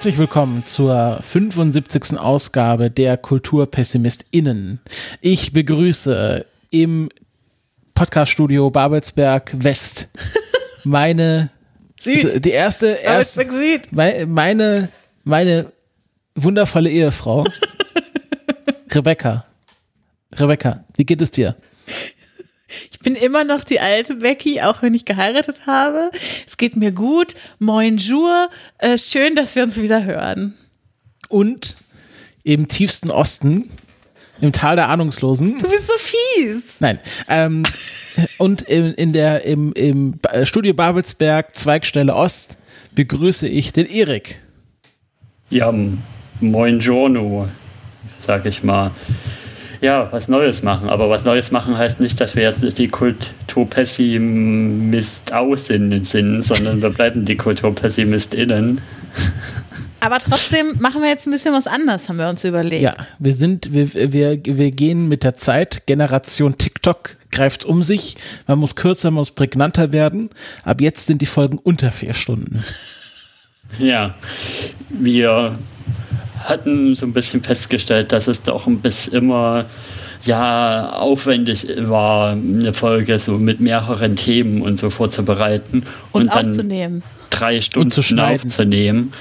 Herzlich willkommen zur 75. Ausgabe der KulturpessimistInnen. Ich begrüße im Podcaststudio Babelsberg West meine Süd. die erste, erste Süd. meine, meine, meine wundervolle Ehefrau Rebecca. Rebecca, wie geht es dir? Ich bin immer noch die alte Becky, auch wenn ich geheiratet habe. Es geht mir gut. Moin Jour. Äh, schön, dass wir uns wieder hören. Und im tiefsten Osten, im Tal der Ahnungslosen, Du bist so fies. Nein. Ähm, und in, in der, im, im Studio Babelsberg, Zweigstelle Ost, begrüße ich den Erik. Ja, moin Giorno, sag ich mal. Ja, was Neues machen. Aber was Neues machen heißt nicht, dass wir jetzt die Kulturpessimistinnen sind, sondern wir bleiben die KulturpessimistInnen. Aber trotzdem machen wir jetzt ein bisschen was anderes, haben wir uns überlegt. Ja, wir sind, wir, wir, wir gehen mit der Zeit. Generation TikTok greift um sich. Man muss kürzer, man muss prägnanter werden. Ab jetzt sind die Folgen unter vier Stunden. Ja, wir hatten so ein bisschen festgestellt, dass es doch ein bisschen immer ja aufwendig war, eine Folge so mit mehreren Themen und so vorzubereiten Und, dann aufzunehmen. drei Stunden zu schneiden. aufzunehmen.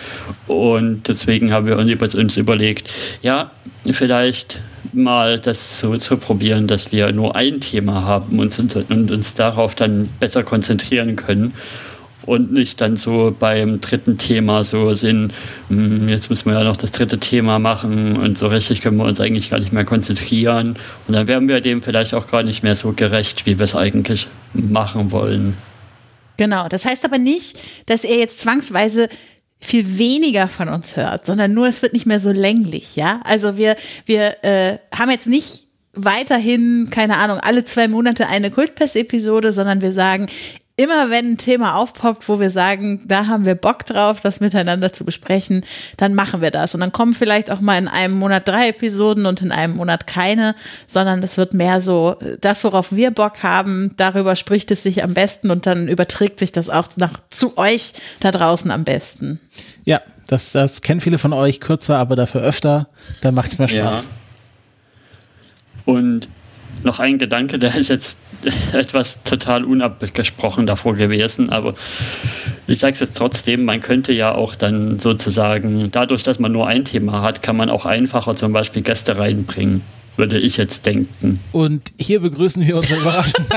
Und deswegen haben wir uns uns überlegt, ja, vielleicht mal das so zu probieren, dass wir nur ein Thema haben und, uns- und uns darauf dann besser konzentrieren können. Und nicht dann so beim dritten Thema so sind, "Hm, jetzt müssen wir ja noch das dritte Thema machen und so richtig können wir uns eigentlich gar nicht mehr konzentrieren. Und dann werden wir dem vielleicht auch gar nicht mehr so gerecht, wie wir es eigentlich machen wollen. Genau. Das heißt aber nicht, dass ihr jetzt zwangsweise viel weniger von uns hört, sondern nur, es wird nicht mehr so länglich, ja? Also wir, wir äh, haben jetzt nicht weiterhin, keine Ahnung, alle zwei Monate eine Kultpest-Episode, sondern wir sagen, immer wenn ein Thema aufpoppt, wo wir sagen, da haben wir Bock drauf, das miteinander zu besprechen, dann machen wir das. Und dann kommen vielleicht auch mal in einem Monat drei Episoden und in einem Monat keine, sondern es wird mehr so, das, worauf wir Bock haben, darüber spricht es sich am besten und dann überträgt sich das auch nach, zu euch da draußen am besten. Ja, das, das kennen viele von euch kürzer, aber dafür öfter. Da macht's mehr Spaß. Und noch ein Gedanke, der ist jetzt etwas total unabgesprochen davor gewesen, aber ich sage es jetzt trotzdem, man könnte ja auch dann sozusagen, dadurch, dass man nur ein Thema hat, kann man auch einfacher zum Beispiel Gäste reinbringen, würde ich jetzt denken. Und hier begrüßen wir unsere Überraschung.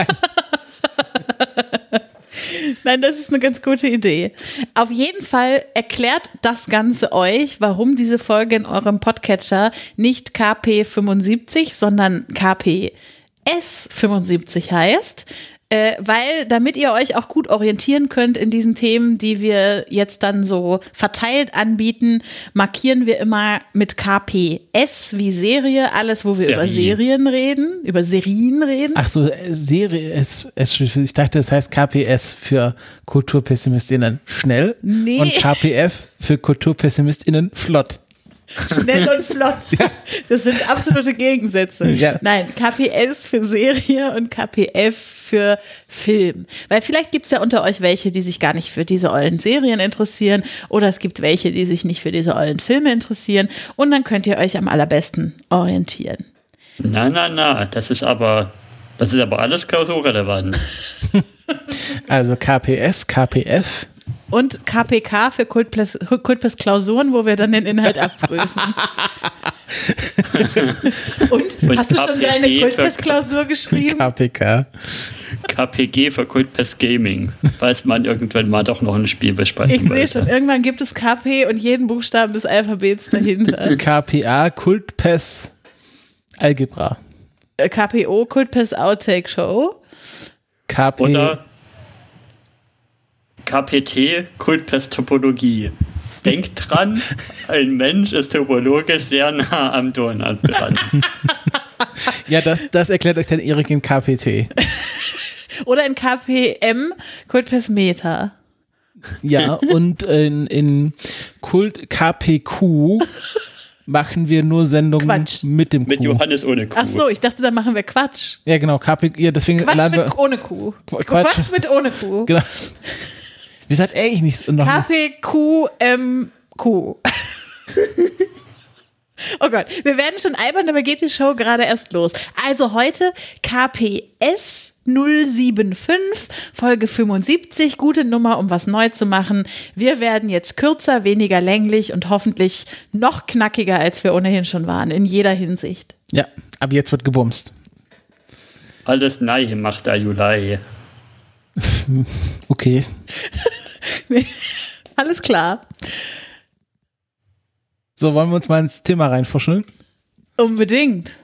Nein. Das ist eine ganz gute Idee. Auf jeden Fall erklärt das Ganze euch, warum diese Folge in eurem Podcatcher nicht KP75, sondern KPS75 heißt. Äh, weil, damit ihr euch auch gut orientieren könnt in diesen Themen, die wir jetzt dann so verteilt anbieten, markieren wir immer mit KPS wie Serie alles, wo wir Serie. über Serien reden, über Serien reden. Ach so, äh, Serie, es, es, ich dachte, das heißt KPS für KulturpessimistInnen schnell Nee. und KPF für KulturpessimistInnen flott. Schnell und flott. Das sind absolute Gegensätze. Ja. Nein, KPS für Serie und KPF für Film. Weil vielleicht gibt es ja unter euch welche, die sich gar nicht für diese ollen Serien interessieren oder es gibt welche, die sich nicht für diese ollen Filme interessieren und dann könnt ihr euch am allerbesten orientieren. Na, na, na, das ist aber, das ist aber alles klausurrelevant. Also KPS, KPF. Und KPK für Kultpes Kultpes Klausuren, wo wir dann den Inhalt abprüfen. und, Und hast du schon deine Kultpes Klausur geschrieben? KPK. KPG für Kultpest Gaming, falls man irgendwann mal doch noch ein Spiel besprechen Ich sehe schon, irgendwann gibt es KP und jeden Buchstaben des Alphabets dahinter. KPA, Kultpes, Algebra. KPO, Kultpest Outtake Show. KP. Oder KPT, Kultpest Topologie. Denkt dran, ein Mensch ist topologisch sehr nah am Donut dran. Ja, das, das erklärt euch dann Erik in KPT. Oder in KPM, Kultpest Meta. Ja, und in, in Kult KPQ machen wir nur Sendungen Quatsch. mit dem Mit Q. Johannes ohne Kuh. Ach so, ich dachte, da machen wir Quatsch. Ja, genau, KP, ja, deswegen Quatsch mit wir. ohne Kuh. Qu- Quatsch, Quatsch. mit ohne Kuh. Genau. Wir sagt eigentlich nichts. Noch nicht. KPQMQ. Oh Gott, wir werden schon albern, dabei geht die Show gerade erst los. Also heute KPS 075, Folge 75, gute Nummer, um was neu zu machen. Wir werden jetzt kürzer, weniger länglich und hoffentlich noch knackiger, als wir ohnehin schon waren, in jeder Hinsicht. Ja, aber jetzt wird gebumst. Alles nein macht der Juli. Okay. Alles klar. So, wollen wir uns mal ins Thema reinfuscheln? Unbedingt.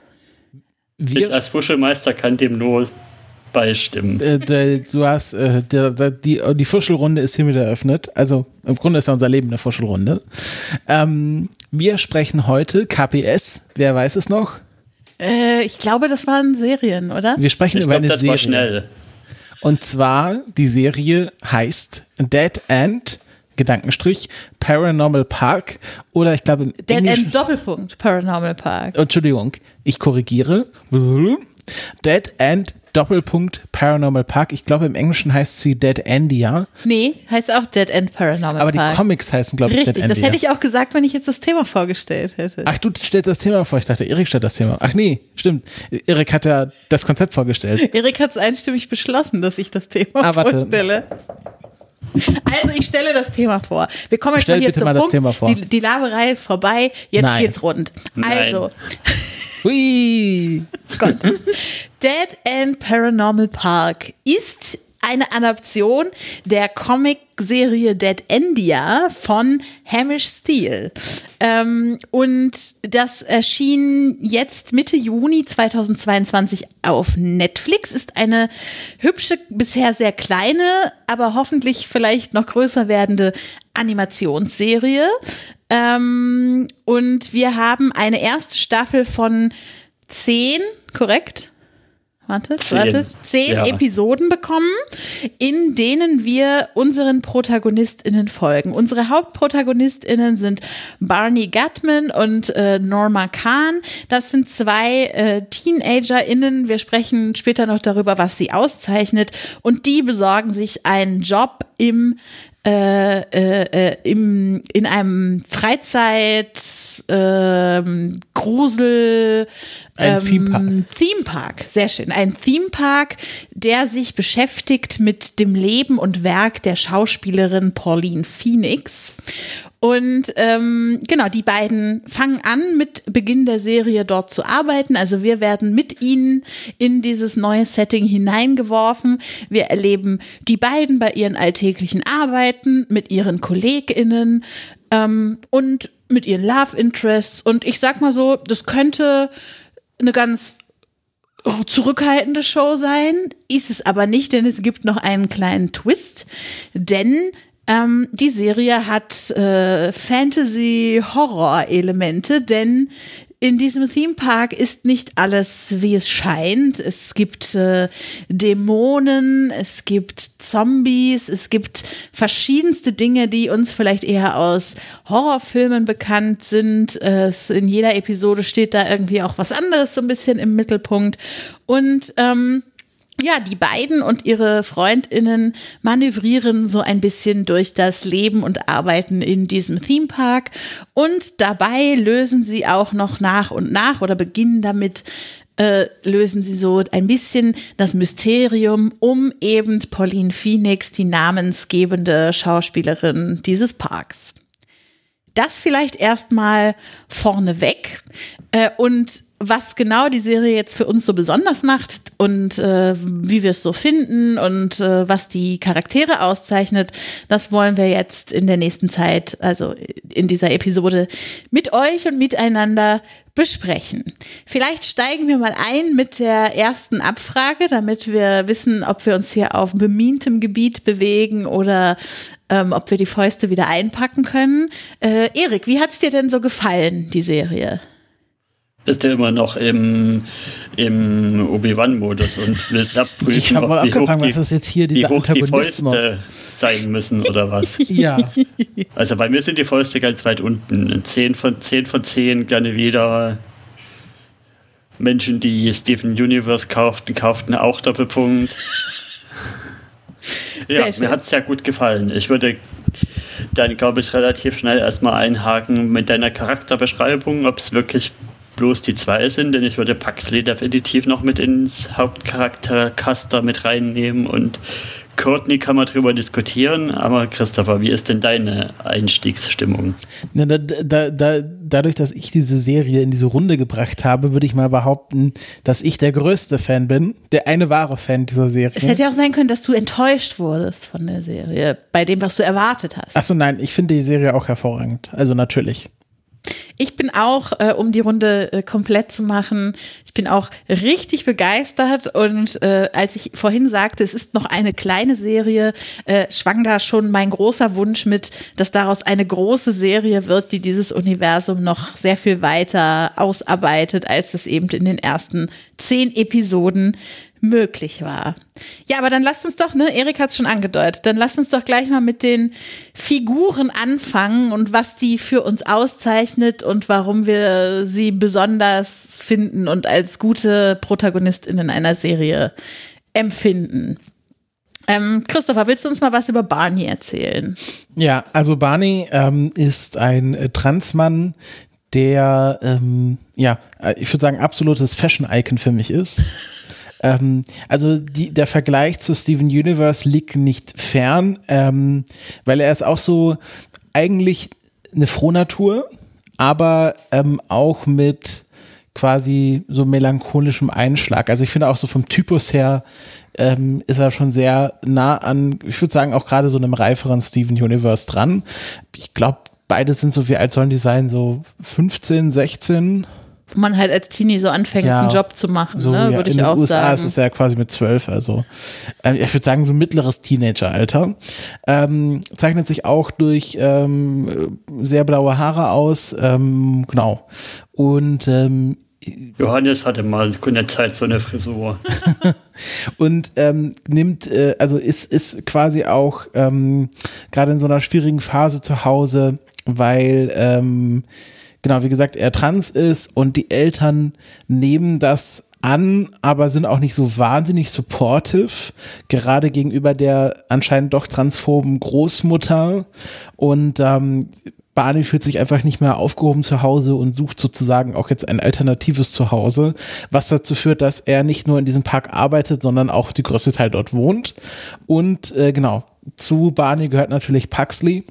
Ich Wir, als Fuschelmeister kann dem nur beistimmen. äh, du hast, äh, die, die Fuschelrunde ist hiermit eröffnet. Also im Grunde ist ja unser Leben eine Fuschelrunde. Ähm, wir sprechen heute KPS. Wer weiß es noch? Äh, ich glaube, das waren Serien, oder? Wir sprechen Ich über glaube, eine das Serie. war schnell. Und zwar, die Serie heißt Dead End, Gedankenstrich, Paranormal Park oder ich glaube im Dead Englischen, End Doppelpunkt Paranormal Park. Entschuldigung, ich korrigiere. Dead End Doppelpunkt Paranormal Park. Ich glaube im Englischen heißt sie Dead Endia, Nee, heißt auch Dead End Paranormal aber die Park. Comics heißen glaube ich Richtig, Dead das Endia. hätte ich auch gesagt, wenn ich jetzt das Thema vorgestellt hätte. Ach, du stellst das Thema vor. Ich dachte, Erik stellt das Thema. Ach nee, stimmt. Erik hat ja das Konzept vorgestellt. Erik hat es einstimmig beschlossen, dass ich das Thema Ah, warte. vorstelle. Also ich stelle das Thema vor. Wir kommen jetzt Stell mal hier bitte zum mal das Punkt. Thema vor. Die, die Laberei ist vorbei, jetzt Nein. geht's rund. Nein. Also, Hui. Gott. Dead End Paranormal Park ist eine Adaption der Comic-Serie Dead Endia von Hamish Steele. Ähm, und das erschien jetzt Mitte Juni 2022 auf Netflix. Ist eine hübsche, bisher sehr kleine, aber hoffentlich vielleicht noch größer werdende Animationsserie. Ähm, und wir haben eine erste Staffel von zehn, korrekt? Wartet, Zehn. wartet. Zehn Ja. Episoden bekommen, in denen wir unseren ProtagonistInnen folgen. Unsere HauptprotagonistInnen sind Barney Gutman und äh, Norma Kahn. Das sind zwei äh, TeenagerInnen. Wir sprechen später noch darüber, was sie auszeichnet. Und die besorgen sich einen Job im äh, äh, äh, im, in einem Freizeit ähm, Grusel Ein ähm, Themepark. Theme Park, sehr schön. Ein Theme Park, der sich beschäftigt mit dem Leben und Werk der Schauspielerin Pauline Phoenix. Und ähm, genau, die beiden fangen an, mit Beginn der Serie dort zu arbeiten. Also wir werden mit ihnen in dieses neue Setting hineingeworfen. Wir erleben die beiden bei ihren alltäglichen Arbeiten, mit ihren KollegInnen ähm, und mit ihren Love Interests. Und ich sag mal so, das könnte eine ganz zurückhaltende Show sein, ist es aber nicht, denn es gibt noch einen kleinen Twist, denn ähm, die Serie hat äh, Fantasy-Horror-Elemente, denn in diesem Theme Park ist nicht alles, wie es scheint. Es gibt äh, Dämonen, es gibt Zombies, es gibt verschiedenste Dinge, die uns vielleicht eher aus Horrorfilmen bekannt sind. Äh, in jeder Episode steht da irgendwie auch was anderes so ein bisschen im Mittelpunkt. Und ähm, ja, die beiden und ihre Freundinnen manövrieren so ein bisschen durch das Leben und Arbeiten in diesem Theme Park und dabei lösen sie auch noch nach und nach oder beginnen damit äh, lösen sie so ein bisschen das Mysterium um eben Pauline Phoenix, die namensgebende Schauspielerin dieses Parks. Das vielleicht erstmal vorneweg. Äh, und was genau die Serie jetzt für uns so besonders macht und äh, wie wir es so finden und äh, was die Charaktere auszeichnet, das wollen wir jetzt in der nächsten Zeit, also in dieser Episode, mit euch und miteinander besprechen. Vielleicht steigen wir mal ein mit der ersten Abfrage, damit wir wissen, ob wir uns hier auf bemientem Gebiet bewegen oder ähm, ob wir die Fäuste wieder einpacken können. Äh, Erik, wie hat's dir denn so gefallen, die Serie? Bist du immer noch im, im Obi-Wan-Modus und willst abprüfen, Ich habe mal abgefangen, die- was ist jetzt hier dieser die Antagonismus? Fäuste sein müssen oder was. Ja, Also bei mir sind die Fäuste ganz weit unten. 10 von 10 von 10 gerne wieder. Menschen, die Steven Universe kauften, kauften auch Doppelpunkt. ja, schön. mir hat es sehr gut gefallen. Ich würde dann, glaube ich, relativ schnell erstmal einhaken mit deiner Charakterbeschreibung, ob es wirklich bloß die zwei sind, denn ich würde Paxley definitiv noch mit ins Hauptcharaktercaster mit reinnehmen und Courtney kann man drüber diskutieren, aber Christopher, wie ist denn deine Einstiegsstimmung? Na, da, da, da, dadurch, dass ich diese Serie in diese Runde gebracht habe, würde ich mal behaupten, dass ich der größte Fan bin, der eine wahre Fan dieser Serie. Es hätte ja auch sein können, dass du enttäuscht wurdest von der Serie, bei dem, was du erwartet hast. Achso, nein, ich finde die Serie auch hervorragend. Also natürlich. Ich bin auch, äh, um die Runde äh, komplett zu machen, ich bin auch richtig begeistert und äh, als ich vorhin sagte, es ist noch eine kleine Serie, äh, schwang da schon mein großer Wunsch mit, dass daraus eine große Serie wird, die dieses Universum noch sehr viel weiter ausarbeitet, als es eben in den ersten zehn Episoden möglich war. Ja, aber dann lasst uns doch, ne, Erik hat es schon angedeutet, dann lasst uns doch gleich mal mit den Figuren anfangen und was die für uns auszeichnet und warum wir sie besonders finden und als gute ProtagonistInnen einer Serie empfinden. Ähm, Christopher, willst du uns mal was über Barney erzählen? Ja, also Barney ähm, ist ein äh, Transmann, der, ähm, ja, äh, ich würde sagen, absolutes Fashion-Icon für mich ist. Ähm, also die, der Vergleich zu Steven Universe liegt nicht fern, ähm, weil er ist auch so eigentlich eine Frohnatur, aber ähm, auch mit quasi so melancholischem Einschlag. Also ich finde auch so vom Typus her ähm, ist er schon sehr nah an, ich würde sagen, auch gerade so einem reiferen Steven Universe dran. Ich glaube, beide sind so, wie alt sollen die sein? So 15, 16? Wo man halt als Teenie so anfängt, ja, einen Job zu machen, so, ne, ja, würde ich auch sagen. In den USA ist es ja quasi mit zwölf, also äh, ich würde sagen so mittleres Teenageralter. Ähm, zeichnet sich auch durch ähm, sehr blaue Haare aus, ähm, genau. Und ähm, Johannes hatte mal eine Zeit so eine Frisur. und ähm, nimmt, äh, also ist, ist quasi auch ähm, gerade in so einer schwierigen Phase zu Hause, weil ähm, genau, wie gesagt, er trans ist und die Eltern nehmen das an, aber sind auch nicht so wahnsinnig supportive, gerade gegenüber der anscheinend doch transphoben Großmutter. Und ähm, Barney fühlt sich einfach nicht mehr aufgehoben zu Hause und sucht sozusagen auch jetzt ein alternatives Zuhause, was dazu führt, dass er nicht nur in diesem Park arbeitet, sondern auch die größte Teil dort wohnt. Und äh, genau, zu Barney gehört natürlich Paxley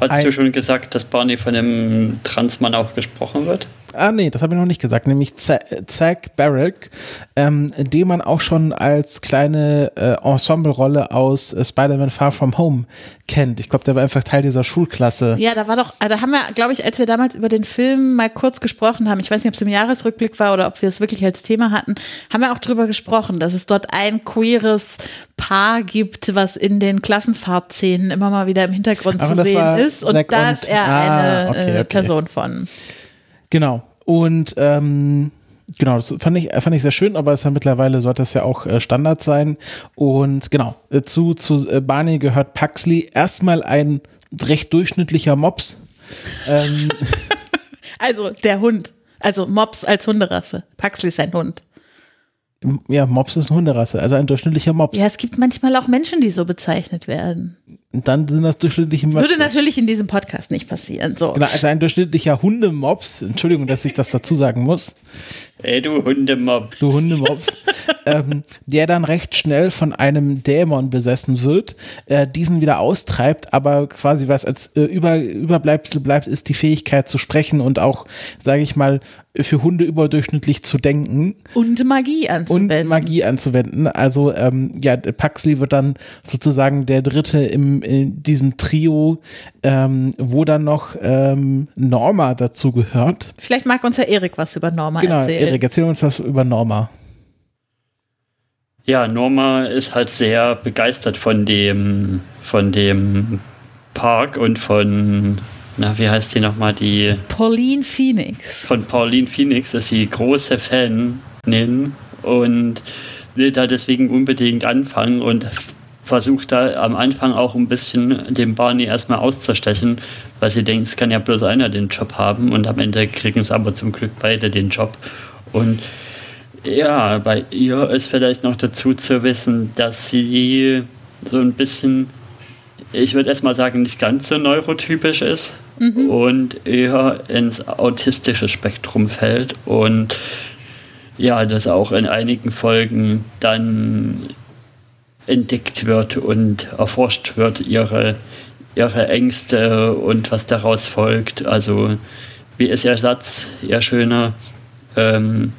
Hast du schon gesagt, dass Barney von einem Transmann auch gesprochen wird? Ah, nee, das habe ich noch nicht gesagt, nämlich Zack Barrack, ähm, den man auch schon als kleine äh, Ensemble-Rolle aus äh, Spider-Man Far From Home kennt. Ich glaube, der war einfach Teil dieser Schulklasse. Ja, da war doch, äh, da haben wir, glaube ich, als wir damals über den Film mal kurz gesprochen haben, ich weiß nicht, ob es im Jahresrückblick war oder ob wir es wirklich als Thema hatten, haben wir auch drüber gesprochen, dass es dort ein queeres Paar gibt, was in den Klassenfahrtszenen immer mal wieder im Hintergrund Aber zu sehen ist. Und Zack da und- ist er ah, eine okay, äh, okay. Person von. Genau. Und ähm, genau, das fand ich, fand ich sehr schön, aber es ist ja mittlerweile sollte das ja auch äh, Standard sein. Und genau, äh, zu, zu äh, Barney gehört Paxley. Erstmal ein recht durchschnittlicher Mops. ähm, Also der Hund. Also Mops als Hunderasse. Paxley ist ein Hund. ja, Mops ist eine Hunderasse, also ein durchschnittlicher Mops. Ja, es gibt manchmal auch Menschen, die so bezeichnet werden. Und dann sind das durchschnittliche Das Möpse. würde natürlich in diesem Podcast nicht passieren. So. Genau, also ein durchschnittlicher Hundemops, Entschuldigung, dass ich das dazu sagen muss, Ey, du Hundemob. du Hundemops, ähm, der dann recht schnell von einem Dämon besessen wird, äh, diesen wieder austreibt, aber quasi was als äh, Über Überbleibsel bleibt, ist die Fähigkeit zu sprechen und auch, sage ich mal, für Hunde überdurchschnittlich zu denken Und Magie und anzuwenden. Magie anzuwenden. Also ähm, ja, Paxley wird dann sozusagen der Dritte im, in diesem Trio, ähm, wo dann noch ähm, Norma dazu gehört. Vielleicht mag uns Herr Erik was über Norma Genau, erzählen. Erik, erzähl uns was über Norma. Ja, Norma ist halt sehr begeistert von dem, von dem Park und von, na, wie heißt die nochmal, die, Pauline Phoenix. von Pauline Phoenix ist sie große Fanin und will da deswegen unbedingt anfangen und versucht da am Anfang auch ein bisschen den Barney erstmal auszustechen, weil sie denkt, es kann ja bloß einer den Job haben und am Ende kriegen es aber zum Glück beide den Job. Und ja, bei ihr ist vielleicht noch dazu zu wissen, dass sie so ein bisschen ich würde erstmal sagen, nicht ganz so neurotypisch ist mhm. und eher ins autistische Spektrum fällt und ja, das auch in einigen Folgen dann entdeckt wird und erforscht wird, ihre, ihre Ängste und was daraus folgt. Also wie ist ihr Satz, ihr schöner? Ähm,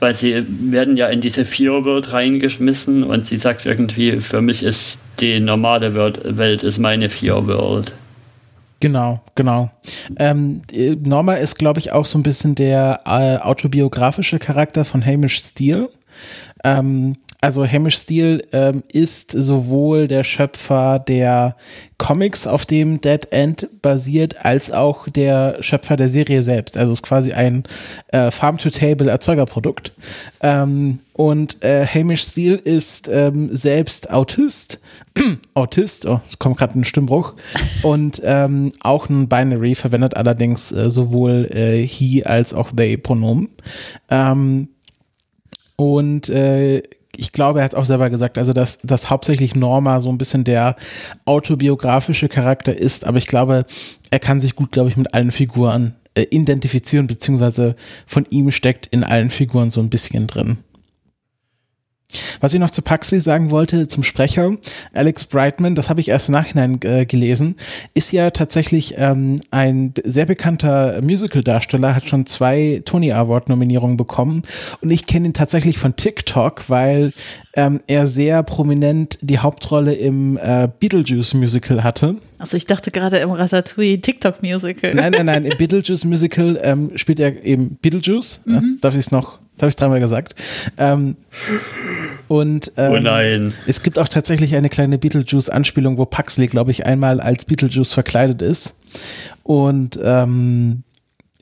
weil sie werden ja in diese Fear-World reingeschmissen und sie sagt irgendwie, für mich ist die normale Welt ist meine Fear-World. Genau, genau. Ähm, Norma ist, glaube ich, auch so ein bisschen der äh, autobiografische Charakter von Hamish Steele. Ähm, also Hamish Steele ähm, ist sowohl der Schöpfer der Comics, auf dem Dead End basiert, als auch der Schöpfer der Serie selbst. Also ist quasi ein äh, Farm-to-Table-Erzeugerprodukt. Ähm, und äh, Hamish Steele ist ähm, selbst Autist. Autist, oh, es kommt gerade ein Stimmbruch. Und ähm, auch ein Binary, verwendet allerdings äh, sowohl äh, he als auch they Pronomen. Ähm, und äh, ich glaube, er hat auch selber gesagt, also dass, dass hauptsächlich Norma so ein bisschen der autobiografische Charakter ist, aber ich glaube, er kann sich gut, glaube ich, mit allen Figuren äh, identifizieren, beziehungsweise von ihm steckt in allen Figuren so ein bisschen drin. Was ich noch zu Paxley sagen wollte, zum Sprecher, Alex Brightman, das habe ich erst im Nachhinein äh, gelesen, ist ja tatsächlich ähm, ein sehr bekannter Musical-Darsteller, hat schon zwei Tony Award-Nominierungen bekommen und ich kenne ihn tatsächlich von TikTok, weil ähm, er sehr prominent die Hauptrolle im äh, Beetlejuice-Musical hatte. Also ich dachte gerade im Ratatouille TikTok-Musical. Nein, nein, nein, im Beetlejuice-Musical ähm, spielt er eben Beetlejuice. Mhm. Darf ich es noch habe ich dreimal gesagt. Ähm, und ähm, oh nein. es gibt auch tatsächlich eine kleine Beetlejuice-Anspielung, wo Paxley, glaube ich, einmal als Beetlejuice verkleidet ist. Und ähm,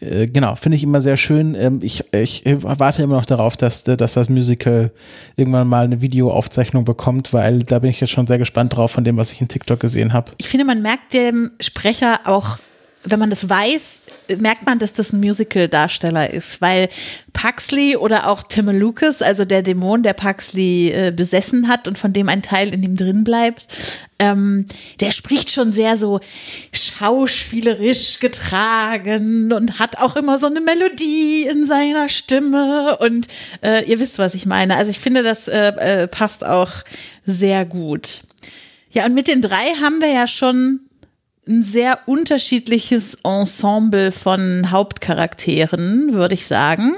äh, genau, finde ich immer sehr schön. Ähm, ich, ich warte immer noch darauf, dass, dass das Musical irgendwann mal eine Videoaufzeichnung bekommt, weil da bin ich jetzt schon sehr gespannt drauf von dem, was ich in TikTok gesehen habe. Ich finde, man merkt dem Sprecher auch wenn man das weiß, merkt man, dass das ein Musical-Darsteller ist, weil Paxley oder auch Tim Lucas, also der Dämon, der Paxley äh, besessen hat und von dem ein Teil in ihm drin bleibt, ähm, der spricht schon sehr so schauspielerisch getragen und hat auch immer so eine Melodie in seiner Stimme und äh, ihr wisst, was ich meine. Also ich finde, das äh, äh passt auch sehr gut. Ja, und mit den drei haben wir ja schon ein sehr unterschiedliches Ensemble von Hauptcharakteren, würde ich sagen.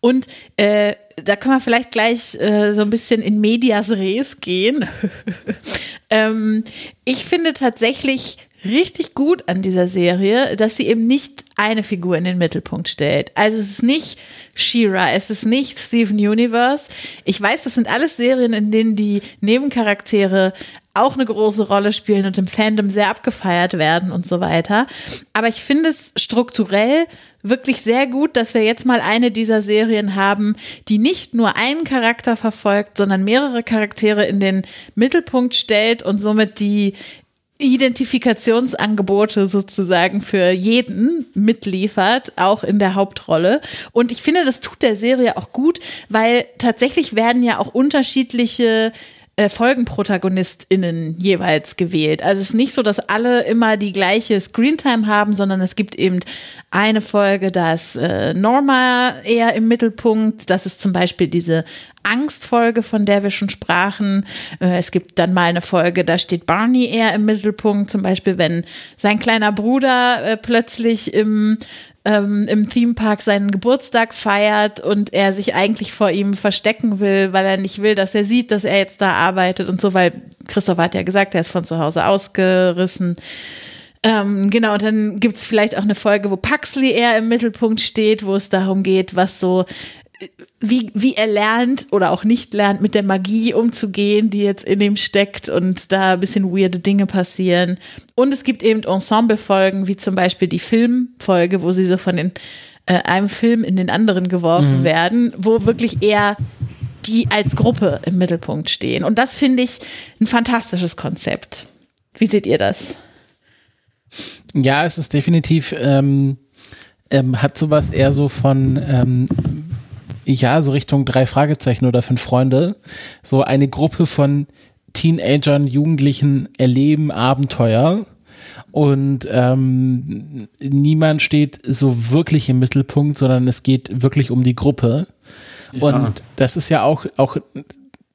Und äh, da können wir vielleicht gleich äh, so ein bisschen in Medias Res gehen. ähm, ich finde tatsächlich richtig gut an dieser Serie, dass sie eben nicht eine Figur in den Mittelpunkt stellt. Also es ist nicht She-Ra, es ist nicht Steven Universe. Ich weiß, das sind alles Serien, in denen die Nebencharaktere auch eine große Rolle spielen und im Fandom sehr abgefeiert werden und so weiter. Aber ich finde es strukturell wirklich sehr gut, dass wir jetzt mal eine dieser Serien haben, die nicht nur einen Charakter verfolgt, sondern mehrere Charaktere in den Mittelpunkt stellt und somit die Identifikationsangebote sozusagen für jeden mitliefert, auch in der Hauptrolle. Und ich finde, das tut der Serie auch gut, weil tatsächlich werden ja auch unterschiedliche äh, FolgenprotagonistInnen jeweils gewählt. Also es ist nicht so, dass alle immer die gleiche Screentime haben, sondern es gibt eben eine Folge, da ist äh, Norma eher im Mittelpunkt. Das ist zum Beispiel diese Angstfolge, von der wir schon sprachen. Äh, es gibt dann mal eine Folge, da steht Barney eher im Mittelpunkt, zum Beispiel, wenn sein kleiner Bruder äh, plötzlich im ähm, im Themepark seinen Geburtstag feiert und er sich eigentlich vor ihm verstecken will, weil er nicht will, dass er sieht, dass er jetzt da arbeitet und so, weil Christoph hat ja gesagt, er ist von zu Hause ausgerissen. Ähm, genau, und dann gibt es vielleicht auch eine Folge, wo Paxley eher im Mittelpunkt steht, wo es darum geht, was so wie, wie er lernt oder auch nicht lernt, mit der Magie umzugehen, die jetzt in ihm steckt und da ein bisschen weirde Dinge passieren. Und es gibt eben Ensemble-Folgen, wie zum Beispiel die Filmfolge, wo sie so von den, äh, einem Film in den anderen geworfen mhm. werden, wo wirklich eher die als Gruppe im Mittelpunkt stehen. Und das finde ich ein fantastisches Konzept. Wie seht ihr das? Ja, es ist definitiv, ähm, ähm, hat sowas eher so von ähm, ja, so Richtung drei Fragezeichen oder fünf Freunde, so eine Gruppe von Teenagern, Jugendlichen erleben Abenteuer und ähm, niemand steht so wirklich im Mittelpunkt, sondern es geht wirklich um die Gruppe. Ja. Und das ist ja auch, auch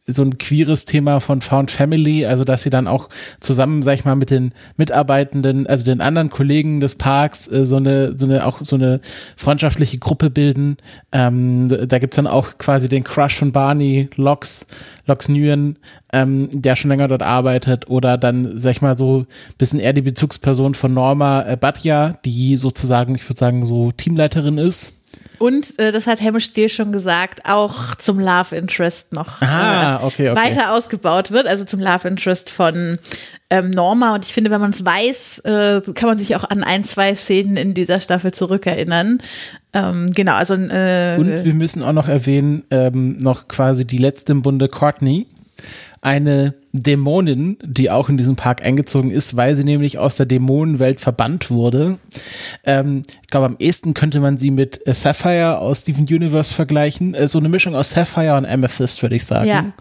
so ein queeres Thema von Found Family, also dass sie dann auch zusammen, sag ich mal, mit den Mitarbeitenden, also den anderen Kollegen des Parks, äh, so eine, so eine, auch so eine freundschaftliche Gruppe bilden. Ähm, da gibt's dann auch quasi den Crush von Barney, Lox, Lox Nguyen, ähm, der schon länger dort arbeitet, oder dann, sag ich mal, so bisschen eher die Bezugsperson von Norma äh, Batja, die sozusagen, ich würde sagen, so Teamleiterin ist und äh, das hat Hamish Steele schon gesagt, auch zum Love Interest noch ah, okay, okay. weiter ausgebaut wird, also zum Love Interest von ähm, Norma. Und ich finde, wenn man es weiß, äh, kann man sich auch an ein, zwei Szenen in dieser Staffel zurückerinnern. Ähm, genau, also äh, und wir müssen auch noch erwähnen, ähm, noch quasi die letzte im Bunde Courtney, eine Dämonin, die auch in diesen Park eingezogen ist, weil sie nämlich aus der Dämonenwelt verbannt wurde. Ähm, ich glaube, am ehesten könnte man sie mit äh, Sapphire aus Steven Universe vergleichen. Äh, so eine Mischung aus Sapphire und Amethyst, würde ich sagen. Ja.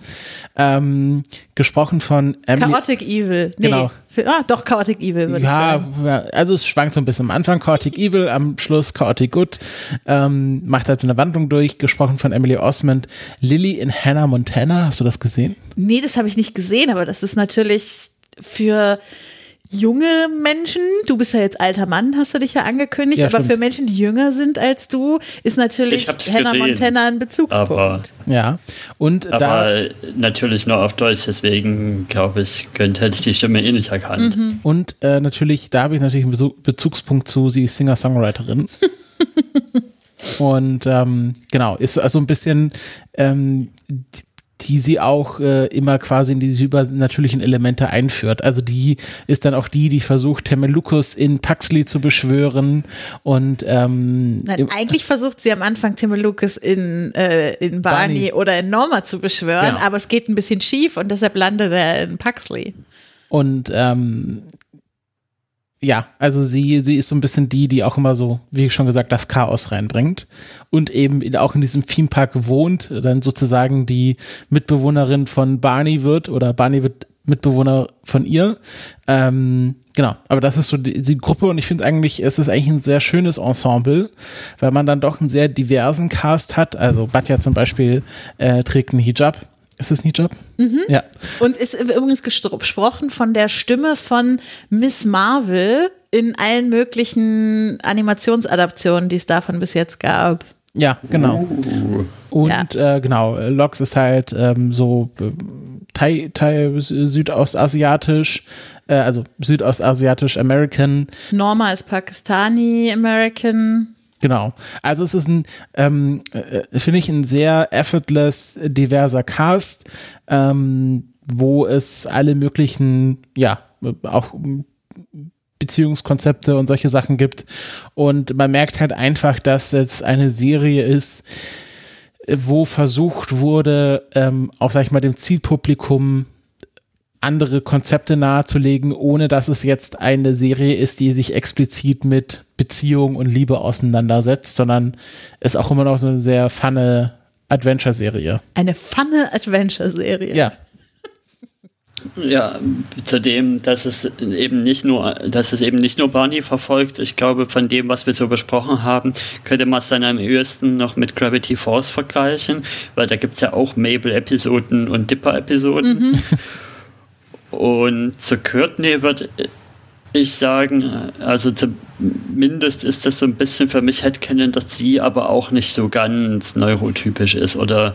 Ähm, gesprochen von Emily Chaotic Evil. Nee. Genau. Ah, doch, Chaotic Evil, würde ja, ich sagen. Ja, also es schwankt so ein bisschen. Am Anfang Chaotic Evil, am Schluss Chaotic Good. Ähm, macht halt so eine Wandlung durch, gesprochen von Emily Osmond. Lily in Hannah Montana, hast du das gesehen? Nee, das habe ich nicht gesehen, aber das ist natürlich für junge Menschen, du bist ja jetzt alter Mann, hast du dich ja angekündigt, ja, aber stimmt. für Menschen, die jünger sind als du, ist natürlich Hannah gesehen, Montana ein Bezugspunkt. Aber, ja, und aber da, natürlich nur auf Deutsch, deswegen glaube ich, könnte, hätte ich die Stimme eh nicht erkannt. Mhm. Und äh, natürlich, da habe ich natürlich einen Bezugspunkt zu, sie ist Singer-Songwriterin. und ähm, genau, ist also ein bisschen ähm, die sie auch äh, immer quasi in diese übernatürlichen Elemente einführt. Also die ist dann auch die, die versucht, Temelukus in Paxley zu beschwören und ähm, Nein, eigentlich versucht sie am Anfang Temelukus in, äh, in Barney, Barney, oder in Norma zu beschwören, genau. aber es geht ein bisschen schief und deshalb landet er in Paxley. Und ähm, ja, also sie, sie ist so ein bisschen die, die auch immer so, wie schon gesagt, das Chaos reinbringt und eben auch in diesem Themepark wohnt, dann sozusagen die Mitbewohnerin von Barney wird oder Barney wird Mitbewohner von ihr. Ähm, genau, aber das ist so die, die Gruppe und ich finde eigentlich, es ist eigentlich ein sehr schönes Ensemble, weil man dann doch einen sehr diversen Cast hat. Also Batja zum Beispiel äh, trägt einen Hijab ist es nicht Job? Mhm. Ja. Und ist übrigens gesprochen von der Stimme von Miss Marvel in allen möglichen Animationsadaptionen, die es davon bis jetzt gab. Ja, genau. Und ja. Äh, genau, Lox ist halt ähm, so äh, Thai, Thai, südostasiatisch, äh, also südostasiatisch American. Norma ist Pakistani American. Genau. Also es ist ein, ähm, äh, finde ich, ein sehr effortless diverser Cast, ähm, wo es alle möglichen, ja, auch Beziehungskonzepte und solche Sachen gibt. Und man merkt halt einfach, dass es eine Serie ist, wo versucht wurde, ähm, auch, sag ich mal, dem Zielpublikum andere Konzepte nahezulegen, ohne dass es jetzt eine Serie ist, die sich explizit mit Beziehung und Liebe auseinandersetzt, sondern ist auch immer noch so eine sehr funne Adventure-Serie. Eine funne Adventure-Serie. Ja. Ja, zudem, dass es eben nicht nur, dass es eben nicht nur Barney verfolgt. Ich glaube, von dem, was wir so besprochen haben, könnte man es dann am ehesten noch mit Gravity Force vergleichen, weil da gibt es ja auch Mabel-Episoden und Dipper-Episoden. Mhm. Und zu Courtney würde ich sagen, also zumindest ist das so ein bisschen für mich Headcanon, dass sie aber auch nicht so ganz neurotypisch ist oder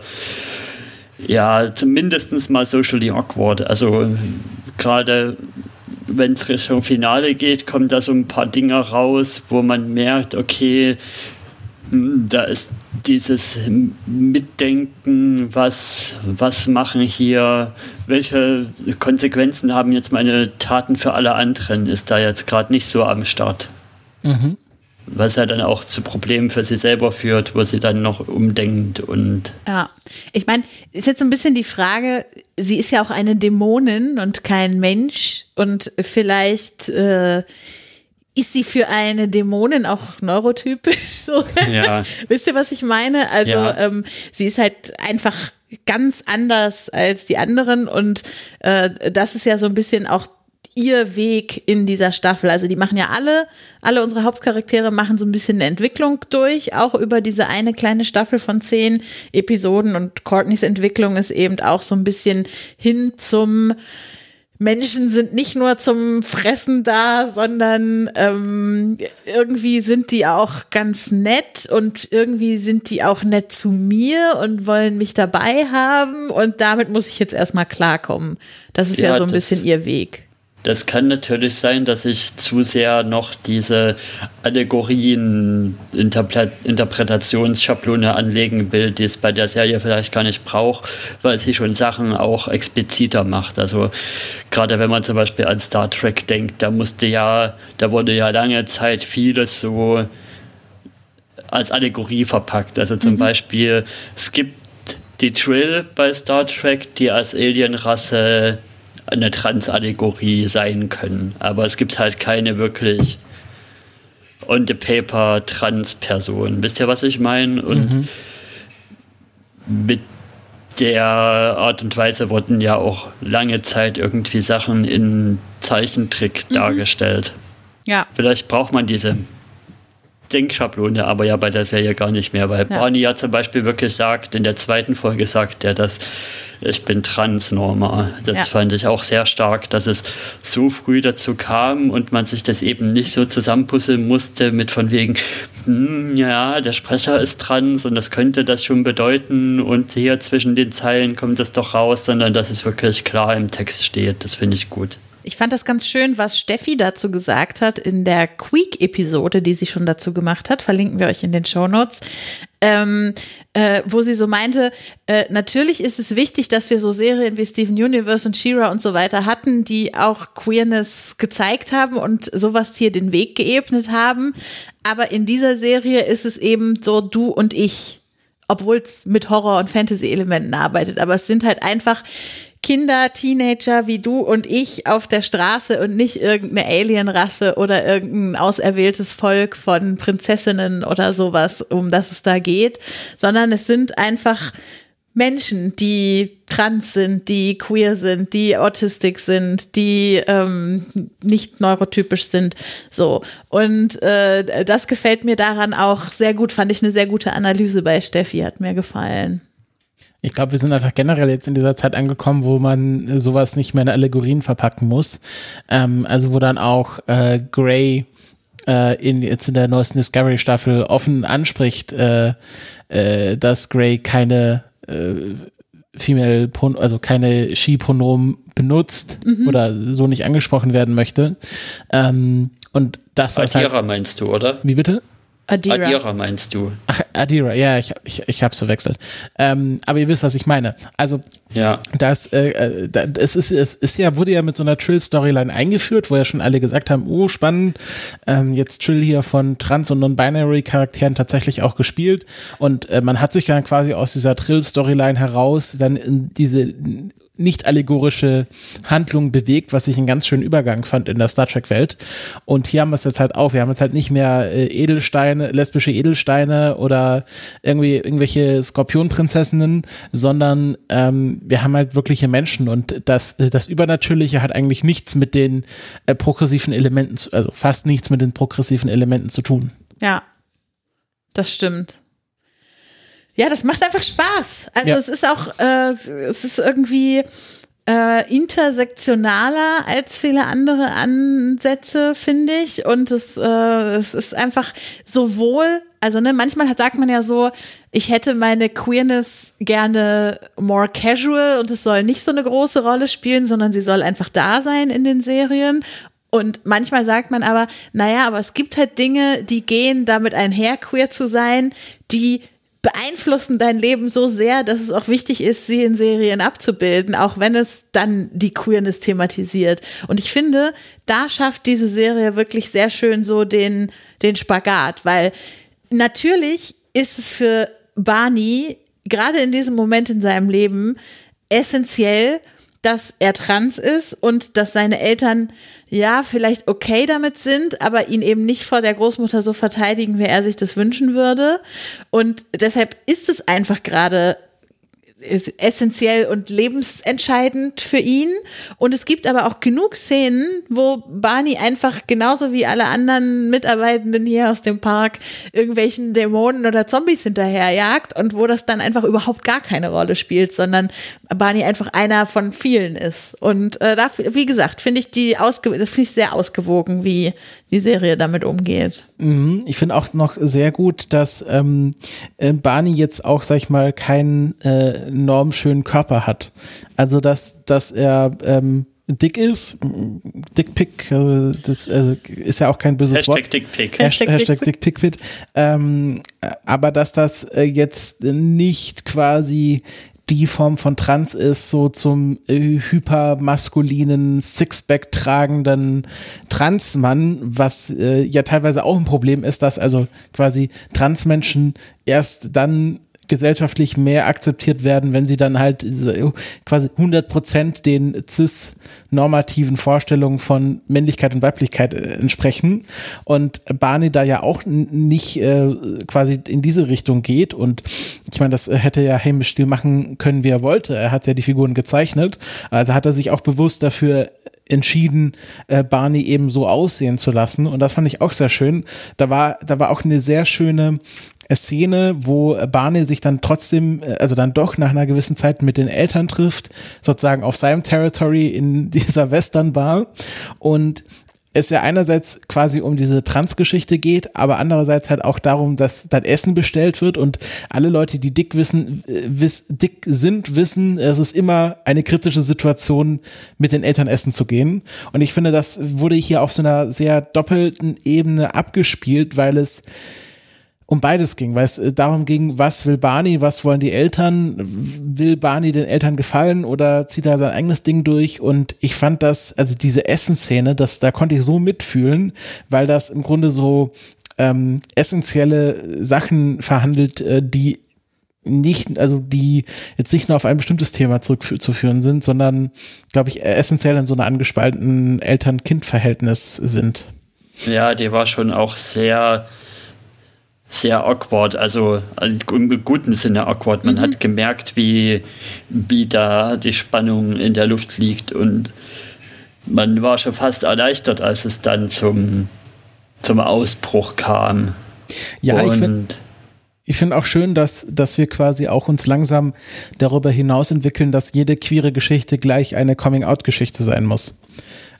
ja, zumindest mal socially awkward. Also gerade wenn es Richtung Finale geht, kommen da so ein paar Dinge raus, wo man merkt, okay, da ist dieses Mitdenken, was, was machen hier, welche Konsequenzen haben jetzt meine Taten für alle anderen, ist da jetzt gerade nicht so am Start. Mhm. Was ja dann auch zu Problemen für sie selber führt, wo sie dann noch umdenkt und. Ja, ich meine, ist jetzt so ein bisschen die Frage, sie ist ja auch eine Dämonin und kein Mensch und vielleicht. Äh, ist sie für eine Dämonin auch neurotypisch so? Ja. Wisst ihr, was ich meine? Also ja. ähm, sie ist halt einfach ganz anders als die anderen und äh, das ist ja so ein bisschen auch ihr Weg in dieser Staffel. Also die machen ja alle, alle unsere Hauptcharaktere machen so ein bisschen eine Entwicklung durch, auch über diese eine kleine Staffel von zehn Episoden und Courtneys Entwicklung ist eben auch so ein bisschen hin zum Menschen sind nicht nur zum Fressen da, sondern ähm, irgendwie sind die auch ganz nett und irgendwie sind die auch nett zu mir und wollen mich dabei haben und damit muss ich jetzt erstmal klarkommen. Das ist ja, ja so ein bisschen ihr Weg. Das kann natürlich sein, dass ich zu sehr noch diese Allegorien, Interpretationsschablone anlegen will, die es bei der Serie vielleicht gar nicht braucht, weil sie schon Sachen auch expliziter macht. Also gerade wenn man zum Beispiel an Star Trek denkt, da musste ja, da wurde ja lange Zeit vieles so als Allegorie verpackt. Also zum mhm. Beispiel, es gibt die Trill bei Star Trek, die als Alienrasse eine Trans-Allegorie sein können. Aber es gibt halt keine wirklich on the paper Trans-Person. Wisst ihr, was ich meine? Und mhm. mit der Art und Weise wurden ja auch lange Zeit irgendwie Sachen in Zeichentrick mhm. dargestellt. Ja. Vielleicht braucht man diese Denkschablone, aber ja bei der Serie gar nicht mehr, weil ja. Barney ja zum Beispiel wirklich sagt, in der zweiten Folge sagt er, dass ich bin transnormal. Das ja. fand ich auch sehr stark, dass es so früh dazu kam und man sich das eben nicht so zusammenpuzzeln musste mit von wegen, hm, ja, der Sprecher ist trans und das könnte das schon bedeuten und hier zwischen den Zeilen kommt das doch raus, sondern dass es wirklich klar im Text steht. Das finde ich gut. Ich fand das ganz schön, was Steffi dazu gesagt hat in der Queek-Episode, die sie schon dazu gemacht hat. Verlinken wir euch in den Show Notes. Ähm, äh, wo sie so meinte, äh, natürlich ist es wichtig, dass wir so Serien wie Steven Universe und Shira und so weiter hatten, die auch Queerness gezeigt haben und sowas hier den Weg geebnet haben. Aber in dieser Serie ist es eben so du und ich, obwohl es mit Horror- und Fantasy-Elementen arbeitet. Aber es sind halt einfach Kinder, Teenager wie du und ich auf der Straße und nicht irgendeine Alienrasse oder irgendein auserwähltes Volk von Prinzessinnen oder sowas, um das es da geht, sondern es sind einfach Menschen, die trans sind, die queer sind, die autistik sind, die ähm, nicht neurotypisch sind. So. Und äh, das gefällt mir daran auch sehr gut, fand ich eine sehr gute Analyse bei Steffi, hat mir gefallen. Ich glaube, wir sind einfach generell jetzt in dieser Zeit angekommen, wo man sowas nicht mehr in Allegorien verpacken muss. Ähm, also wo dann auch äh, Gray äh, in, jetzt in der neuesten Discovery-Staffel offen anspricht, äh, äh, dass Gray keine äh, Female, also keine She-Pronomen benutzt mhm. oder so nicht angesprochen werden möchte. Ähm, und das Adira halt, meinst du, oder? Wie bitte? Adira. Adira meinst du? Ach, Adira, ja, ich, ich, ich habe es verwechselt. Ähm, aber ihr wisst, was ich meine. Also, ja. das, äh, äh das ist, es ist ja, wurde ja mit so einer Trill-Storyline eingeführt, wo ja schon alle gesagt haben, oh, spannend, ähm, jetzt Trill hier von Trans- und Non-Binary-Charakteren tatsächlich auch gespielt. Und äh, man hat sich dann quasi aus dieser Trill-Storyline heraus dann in diese nicht allegorische Handlung bewegt, was ich einen ganz schönen Übergang fand in der Star Trek Welt. Und hier haben wir es jetzt halt auch. Wir haben jetzt halt nicht mehr äh, Edelsteine, lesbische Edelsteine oder irgendwie irgendwelche Skorpionprinzessinnen, sondern ähm, wir haben halt wirkliche Menschen und das, äh, das Übernatürliche hat eigentlich nichts mit den äh, progressiven Elementen, also fast nichts mit den progressiven Elementen zu tun. Ja, das stimmt. Ja, das macht einfach Spaß. Also ja. es ist auch, äh, es ist irgendwie äh, intersektionaler als viele andere Ansätze, finde ich. Und es, äh, es ist einfach sowohl, also ne, manchmal sagt man ja so, ich hätte meine Queerness gerne more casual und es soll nicht so eine große Rolle spielen, sondern sie soll einfach da sein in den Serien. Und manchmal sagt man aber, naja, aber es gibt halt Dinge, die gehen damit einher, queer zu sein, die beeinflussen dein Leben so sehr, dass es auch wichtig ist, sie in Serien abzubilden, auch wenn es dann die Queerness thematisiert. Und ich finde, da schafft diese Serie wirklich sehr schön so den, den Spagat, weil natürlich ist es für Barney gerade in diesem Moment in seinem Leben essentiell, dass er trans ist und dass seine Eltern ja vielleicht okay damit sind, aber ihn eben nicht vor der Großmutter so verteidigen, wie er sich das wünschen würde. Und deshalb ist es einfach gerade essentiell und lebensentscheidend für ihn. Und es gibt aber auch genug Szenen, wo Barney einfach genauso wie alle anderen Mitarbeitenden hier aus dem Park irgendwelchen Dämonen oder Zombies hinterherjagt und wo das dann einfach überhaupt gar keine Rolle spielt, sondern Barney einfach einer von vielen ist. Und äh, da, wie gesagt, finde ich die ausge das finde ich sehr ausgewogen, wie die Serie damit umgeht. Mhm. Ich finde auch noch sehr gut, dass ähm, äh, Barney jetzt auch, sag ich mal, keinen äh, enorm schönen Körper hat. Also dass, dass er ähm, dick ist, Dickpick, äh, das äh, ist ja auch kein böses Hashtag Wort. Dickpick. Hashtag, Hashtag Dickpick, ähm, aber dass das äh, jetzt nicht quasi die Form von Trans ist, so zum äh, hypermaskulinen, Sixpack tragenden Transmann, was äh, ja teilweise auch ein Problem ist, dass also quasi Transmenschen erst dann gesellschaftlich mehr akzeptiert werden, wenn sie dann halt quasi 100 Prozent den cis-normativen Vorstellungen von Männlichkeit und Weiblichkeit äh, entsprechen. Und Barney da ja auch nicht äh, quasi in diese Richtung geht. Und ich meine, das hätte ja Hamish Steel machen können, wie er wollte. Er hat ja die Figuren gezeichnet. Also hat er sich auch bewusst dafür entschieden, äh, Barney eben so aussehen zu lassen. Und das fand ich auch sehr schön. Da war, da war auch eine sehr schöne Szene, wo Barney sich dann trotzdem, äh, also dann doch nach einer gewissen Zeit mit den Eltern trifft, sozusagen auf seinem Territory in dieser Western-Bar und es ja einerseits quasi um diese Trans-Geschichte geht, aber andererseits halt auch darum, dass dann Essen bestellt wird und alle Leute, die dick wissen, äh, wiss, dick sind, wissen, es ist immer eine kritische Situation, mit den Eltern essen zu gehen. Und ich finde, das wurde hier auf so einer sehr doppelten Ebene abgespielt, weil es um beides ging, weil es äh, darum ging, was will Barney, was wollen die Eltern, will Barney den Eltern gefallen oder zieht er sein eigenes Ding durch und ich fand das, also diese Essensszene, das, da konnte ich so mitfühlen, weil das im Grunde so ähm, essentielle Sachen verhandelt, äh, die nicht, also die jetzt nicht nur auf ein bestimmtes Thema zurückzuführen sind, sondern, glaube ich, essentiell in so einer angespaltenen Eltern-Kind-Verhältnis sind. Ja, die war schon auch sehr sehr awkward, also, also im guten Sinne awkward. Man mhm. hat gemerkt, wie, wie da die Spannung in der Luft liegt und man war schon fast erleichtert, als es dann zum, zum Ausbruch kam. Ja, und ich finde ich finde auch schön, dass, dass wir quasi auch uns langsam darüber hinaus entwickeln, dass jede queere Geschichte gleich eine Coming-out-Geschichte sein muss.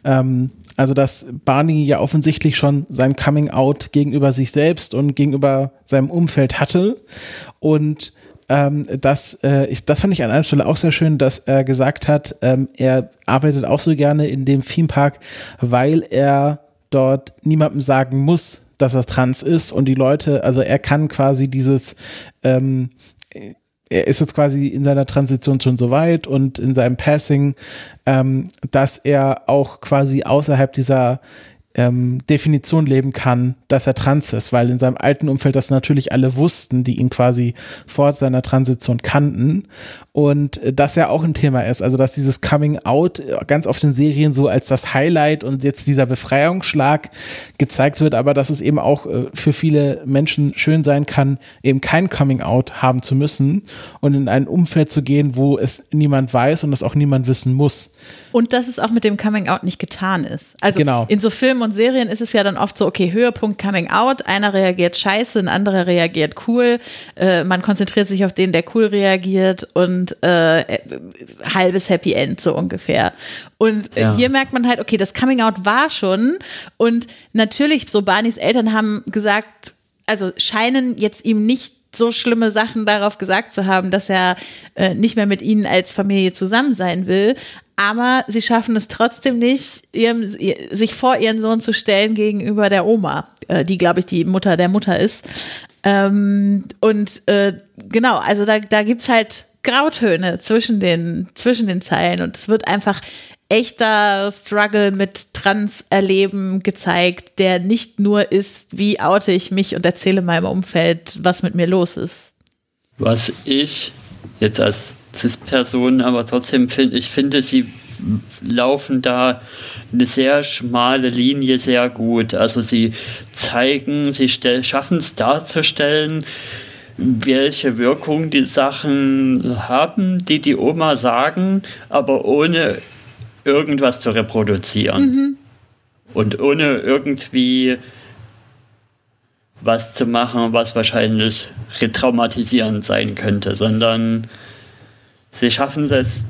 Ähm, also, dass Barney ja offensichtlich schon sein Coming Out gegenüber sich selbst und gegenüber seinem Umfeld hatte. Und ähm, das, äh, ich, das fand ich an einer Stelle auch sehr schön, dass er gesagt hat, ähm, er arbeitet auch so gerne in dem Theme Park, weil er dort niemandem sagen muss, dass er trans ist und die Leute, also er kann quasi dieses ähm, er ist jetzt quasi in seiner Transition schon so weit und in seinem Passing, ähm, dass er auch quasi außerhalb dieser ähm, Definition leben kann, dass er trans ist, weil in seinem alten Umfeld das natürlich alle wussten, die ihn quasi vor seiner Transition kannten und äh, das ja auch ein Thema ist, also dass dieses Coming Out äh, ganz oft in Serien so als das Highlight und jetzt dieser Befreiungsschlag gezeigt wird, aber dass es eben auch äh, für viele Menschen schön sein kann, eben kein Coming Out haben zu müssen und in ein Umfeld zu gehen, wo es niemand weiß und es auch niemand wissen muss. Und dass es auch mit dem Coming Out nicht getan ist. Also genau. in so Filmen und Serien ist es ja dann oft so, okay, Höhepunkt Coming Out, einer reagiert scheiße, ein anderer reagiert cool, äh, man konzentriert sich auf den, der cool reagiert und äh, halbes Happy End so ungefähr. Und ja. hier merkt man halt, okay, das Coming Out war schon und natürlich, so Barneys Eltern haben gesagt, also scheinen jetzt ihm nicht so schlimme Sachen darauf gesagt zu haben, dass er äh, nicht mehr mit ihnen als Familie zusammen sein will aber sie schaffen es trotzdem nicht, ihrem, sich vor ihren Sohn zu stellen gegenüber der Oma, äh, die, glaube ich, die Mutter der Mutter ist. Ähm, und äh, genau, also da, da gibt es halt Grautöne zwischen den, zwischen den Zeilen und es wird einfach echter Struggle mit Trans-Erleben gezeigt, der nicht nur ist, wie oute ich mich und erzähle meinem Umfeld, was mit mir los ist. Was ich jetzt als CIS-Personen, aber trotzdem finde ich finde, sie laufen da eine sehr schmale Linie sehr gut. Also sie zeigen, sie schaffen es darzustellen, welche Wirkung die Sachen haben, die die Oma sagen, aber ohne irgendwas zu reproduzieren. Mhm. Und ohne irgendwie was zu machen, was wahrscheinlich retraumatisierend sein könnte, sondern sie schaffen es,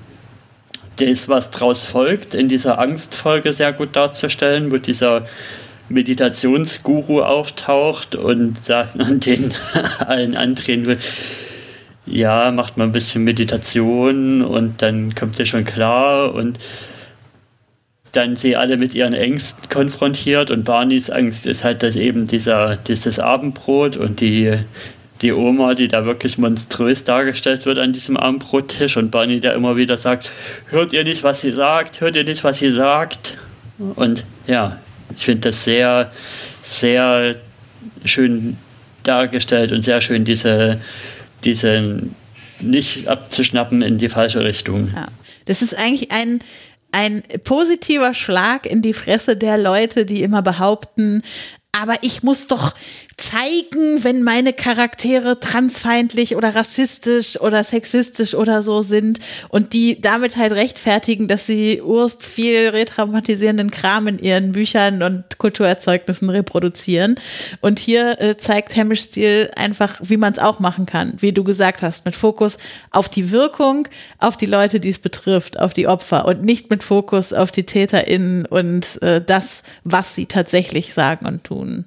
das, was daraus folgt, in dieser Angstfolge sehr gut darzustellen, wo dieser Meditationsguru auftaucht und sagt und den allen andrehen will, ja, macht mal ein bisschen Meditation und dann kommt sie schon klar und dann sie alle mit ihren Ängsten konfrontiert und Barneys Angst ist halt, dass eben dieser, dieses Abendbrot und die, die Oma, die da wirklich monströs dargestellt wird an diesem Abendbrottisch und Barney, der immer wieder sagt, hört ihr nicht, was sie sagt, hört ihr nicht, was sie sagt und ja, ich finde das sehr, sehr schön dargestellt und sehr schön diese, diese nicht abzuschnappen in die falsche Richtung. Ja. Das ist eigentlich ein, ein positiver Schlag in die Fresse der Leute, die immer behaupten, aber ich muss doch zeigen, wenn meine Charaktere transfeindlich oder rassistisch oder sexistisch oder so sind und die damit halt rechtfertigen, dass sie urst viel retraumatisierenden Kram in ihren Büchern und Kulturerzeugnissen reproduzieren. Und hier äh, zeigt Hamish Steel einfach, wie man es auch machen kann, wie du gesagt hast, mit Fokus auf die Wirkung, auf die Leute, die es betrifft, auf die Opfer und nicht mit Fokus auf die TäterInnen und äh, das, was sie tatsächlich sagen und tun.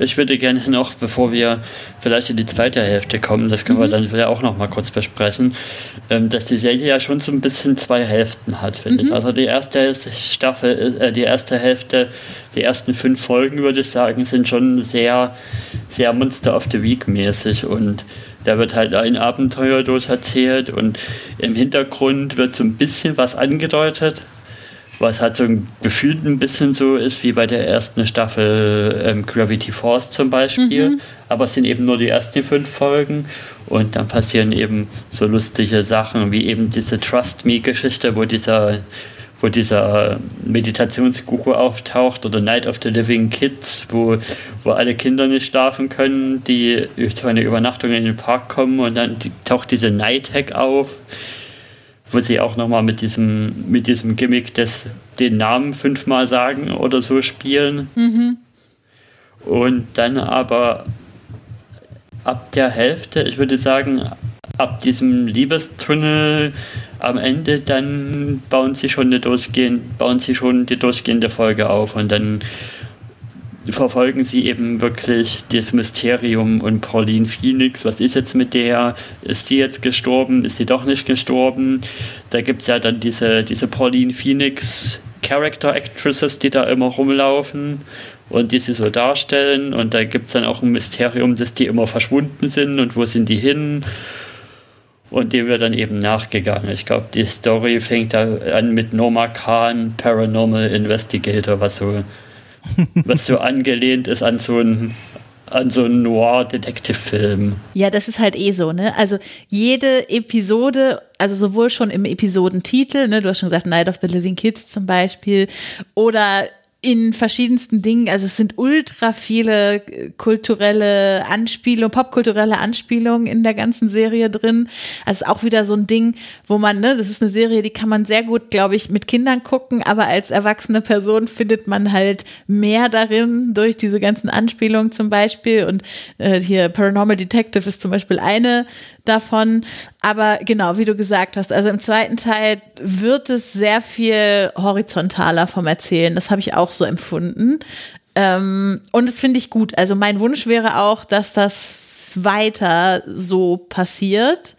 Ich würde gerne noch, bevor wir vielleicht in die zweite Hälfte kommen, das können mhm. wir dann ja auch noch mal kurz besprechen, ähm, dass die Serie ja schon so ein bisschen zwei Hälften hat, finde mhm. ich. Also die erste Staffel, äh, die erste Hälfte, die ersten fünf Folgen, würde ich sagen, sind schon sehr, sehr Monster of the Week mäßig und da wird halt ein Abenteuer durcherzählt und im Hintergrund wird so ein bisschen was angedeutet, was halt so gefühlt ein bisschen so ist wie bei der ersten Staffel ähm, Gravity Force zum Beispiel. Mhm. Aber es sind eben nur die ersten fünf Folgen und dann passieren eben so lustige Sachen wie eben diese Trust Me-Geschichte, wo dieser wo dieser Meditationsguru auftaucht oder Night of the Living Kids, wo, wo alle Kinder nicht schlafen können, die zu einer Übernachtung in den Park kommen und dann taucht diese Night Hack auf wo sie auch nochmal mit diesem, mit diesem Gimmick des den Namen fünfmal sagen oder so spielen. Mhm. Und dann aber ab der Hälfte, ich würde sagen, ab diesem Liebestunnel am Ende, dann bauen sie schon eine durchgehend, bauen sie schon die durchgehende Folge auf und dann verfolgen sie eben wirklich das Mysterium und Pauline Phoenix, was ist jetzt mit der? Ist sie jetzt gestorben? Ist sie doch nicht gestorben? Da gibt es ja dann diese, diese Pauline Phoenix Character Actresses, die da immer rumlaufen und die sie so darstellen. Und da gibt es dann auch ein Mysterium, dass die immer verschwunden sind und wo sind die hin? Und dem wird dann eben nachgegangen. Ich glaube, die Story fängt da an mit Norma Khan, Paranormal Investigator, was so was so angelehnt ist an so einen an so einen Noir-Detektivfilm. Ja, das ist halt eh so, ne? Also jede Episode, also sowohl schon im Episodentitel, ne, du hast schon gesagt, Night of the Living Kids zum Beispiel, oder in verschiedensten Dingen, also es sind ultra viele äh, kulturelle Anspielungen, popkulturelle Anspielungen in der ganzen Serie drin. Also auch wieder so ein Ding, wo man, ne, das ist eine Serie, die kann man sehr gut, glaube ich, mit Kindern gucken, aber als erwachsene Person findet man halt mehr darin durch diese ganzen Anspielungen zum Beispiel. Und äh, hier Paranormal Detective ist zum Beispiel eine davon. Aber genau, wie du gesagt hast, also im zweiten Teil wird es sehr viel horizontaler vom Erzählen. Das habe ich auch so empfunden. Ähm, und das finde ich gut. Also mein Wunsch wäre auch, dass das weiter so passiert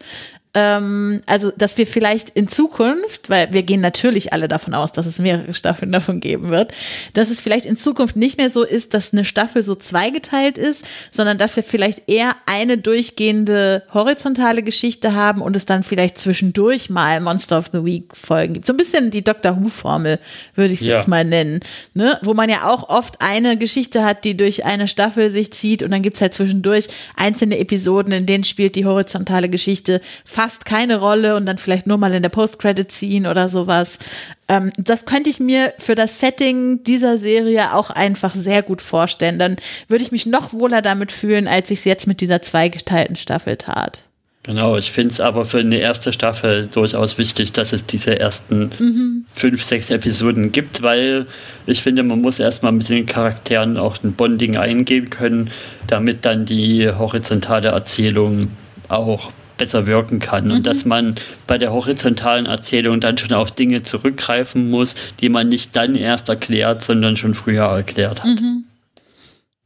ähm, also dass wir vielleicht in Zukunft, weil wir gehen natürlich alle davon aus, dass es mehrere Staffeln davon geben wird, dass es vielleicht in Zukunft nicht mehr so ist, dass eine Staffel so zweigeteilt ist, sondern dass wir vielleicht eher eine durchgehende horizontale Geschichte haben und es dann vielleicht zwischendurch mal Monster of the Week Folgen gibt. So ein bisschen die Doctor Who Formel, würde ich es ja. jetzt mal nennen, ne? wo man ja auch oft eine Geschichte hat, die durch eine Staffel sich zieht und dann gibt es halt zwischendurch einzelne Episoden, in denen spielt die horizontale Geschichte fast fast keine Rolle und dann vielleicht nur mal in der Post-Credit ziehen oder sowas. Ähm, das könnte ich mir für das Setting dieser Serie auch einfach sehr gut vorstellen. Dann würde ich mich noch wohler damit fühlen, als ich es jetzt mit dieser zweigeteilten Staffel tat. Genau, ich finde es aber für eine erste Staffel durchaus wichtig, dass es diese ersten mhm. fünf, sechs Episoden gibt, weil ich finde, man muss erstmal mit den Charakteren auch ein Bonding eingehen können, damit dann die horizontale Erzählung auch besser wirken kann. Mhm. Und dass man bei der horizontalen Erzählung dann schon auf Dinge zurückgreifen muss, die man nicht dann erst erklärt, sondern schon früher erklärt hat. Mhm.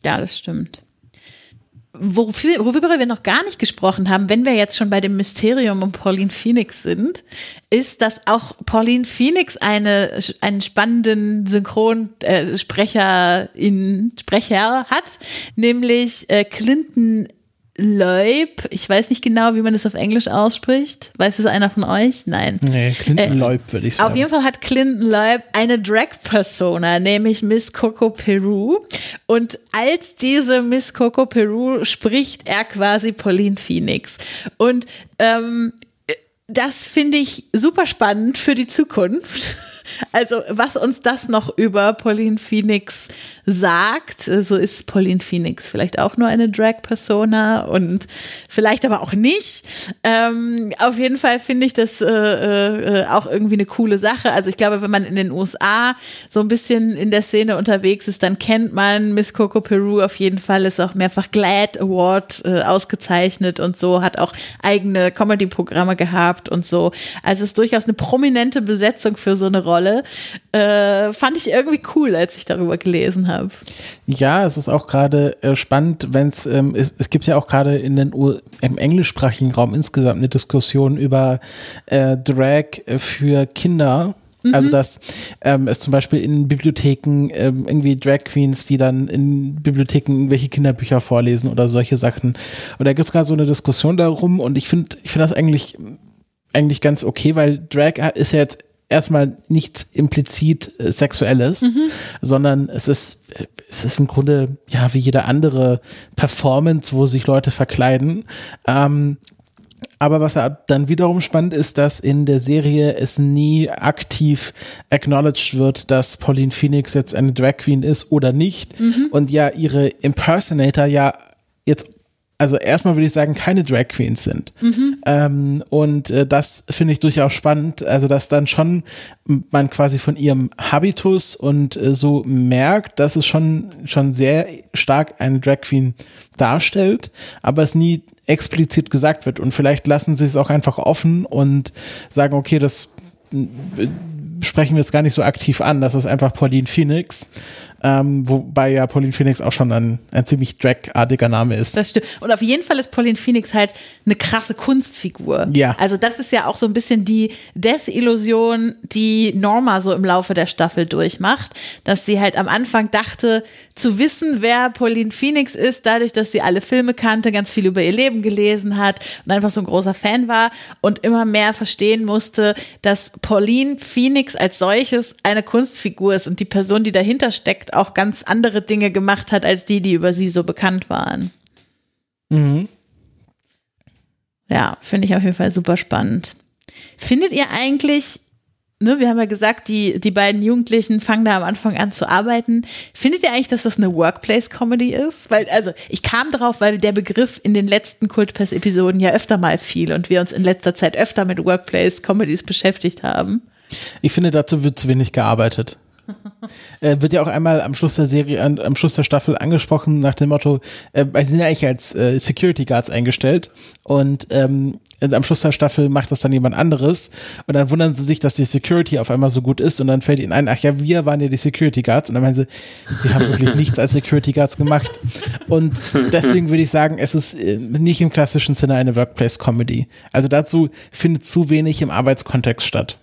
Ja, das stimmt wofür, worüber wir noch gar nicht gesprochen haben, wenn wir jetzt schon bei dem Mysterium um Pauline Phoenix sind, ist, dass auch Pauline Phoenix eine, einen spannenden Synchronsprecher äh, Sprecher hat, nämlich äh, Clinton Leub, ich weiß nicht genau, wie man das auf Englisch ausspricht. Weiß es einer von euch? Nein. Nee, Clinton äh, Leub würde ich sagen. Auf jeden Fall hat Clinton Leub eine Drag-Persona, nämlich Miss Coco Peru. Und als diese Miss Coco Peru spricht er quasi Pauline Phoenix. Und ähm, das finde ich super spannend für die Zukunft. Also, was uns das noch über Pauline Phoenix sagt. So ist Pauline Phoenix vielleicht auch nur eine Drag-Persona und vielleicht aber auch nicht. Ähm, auf jeden Fall finde ich das äh, äh, auch irgendwie eine coole Sache. Also, ich glaube, wenn man in den USA so ein bisschen in der Szene unterwegs ist, dann kennt man Miss Coco Peru auf jeden Fall. Ist auch mehrfach Glad Award äh, ausgezeichnet und so, hat auch eigene Comedy-Programme gehabt und so. Also, es ist durchaus eine prominente Besetzung für so eine Rolle. Rolle. Äh, fand ich irgendwie cool, als ich darüber gelesen habe. Ja, es ist auch gerade äh, spannend, wenn ähm, es, es gibt ja auch gerade in den U im englischsprachigen Raum insgesamt eine Diskussion über äh, Drag für Kinder. Mhm. Also dass ähm, es zum Beispiel in Bibliotheken ähm, irgendwie Drag Queens, die dann in Bibliotheken irgendwelche Kinderbücher vorlesen oder solche Sachen. Und da gibt es gerade so eine Diskussion darum und ich finde ich finde das eigentlich eigentlich ganz okay, weil Drag ist ja jetzt erstmal nichts implizit äh, Sexuelles, mhm. sondern es ist, es ist im Grunde ja wie jede andere Performance, wo sich Leute verkleiden. Ähm, aber was dann wiederum spannend ist, dass in der Serie es nie aktiv acknowledged wird, dass Pauline Phoenix jetzt eine Drag Queen ist oder nicht. Mhm. Und ja, ihre Impersonator ja jetzt also erstmal würde ich sagen, keine Drag Queens sind. Mhm. Ähm, und äh, das finde ich durchaus spannend, also dass dann schon man quasi von ihrem Habitus und äh, so merkt, dass es schon, schon sehr stark eine Drag Queen darstellt, aber es nie explizit gesagt wird. Und vielleicht lassen sie es auch einfach offen und sagen, okay, das äh, sprechen wir jetzt gar nicht so aktiv an, das ist einfach Pauline Phoenix ähm, wobei ja Pauline Phoenix auch schon ein, ein ziemlich dragartiger Name ist. Das stimmt. Und auf jeden Fall ist Pauline Phoenix halt eine krasse Kunstfigur. Ja. Also das ist ja auch so ein bisschen die Desillusion, die Norma so im Laufe der Staffel durchmacht, dass sie halt am Anfang dachte, zu wissen, wer Pauline Phoenix ist, dadurch, dass sie alle Filme kannte, ganz viel über ihr Leben gelesen hat und einfach so ein großer Fan war und immer mehr verstehen musste, dass Pauline Phoenix als solches eine Kunstfigur ist und die Person, die dahinter steckt, auch ganz andere Dinge gemacht hat, als die, die über sie so bekannt waren. Mhm. Ja, finde ich auf jeden Fall super spannend. Findet ihr eigentlich, ne, wir haben ja gesagt, die, die beiden Jugendlichen fangen da am Anfang an zu arbeiten. Findet ihr eigentlich, dass das eine Workplace-Comedy ist? Weil, also, ich kam drauf, weil der Begriff in den letzten Kultpass-Episoden ja öfter mal fiel und wir uns in letzter Zeit öfter mit Workplace-Comedies beschäftigt haben. Ich finde, dazu wird zu wenig gearbeitet äh, wird ja auch einmal am Schluss der Serie, an, am Schluss der Staffel angesprochen nach dem Motto, äh, sie sind ja eigentlich als äh, Security Guards eingestellt und ähm, am Schluss der Staffel macht das dann jemand anderes und dann wundern sie sich, dass die Security auf einmal so gut ist und dann fällt ihnen ein, ach ja, wir waren ja die Security Guards und dann meinen sie, wir haben wirklich nichts als Security Guards gemacht und deswegen würde ich sagen, es ist äh, nicht im klassischen Sinne eine Workplace Comedy. Also dazu findet zu wenig im Arbeitskontext statt.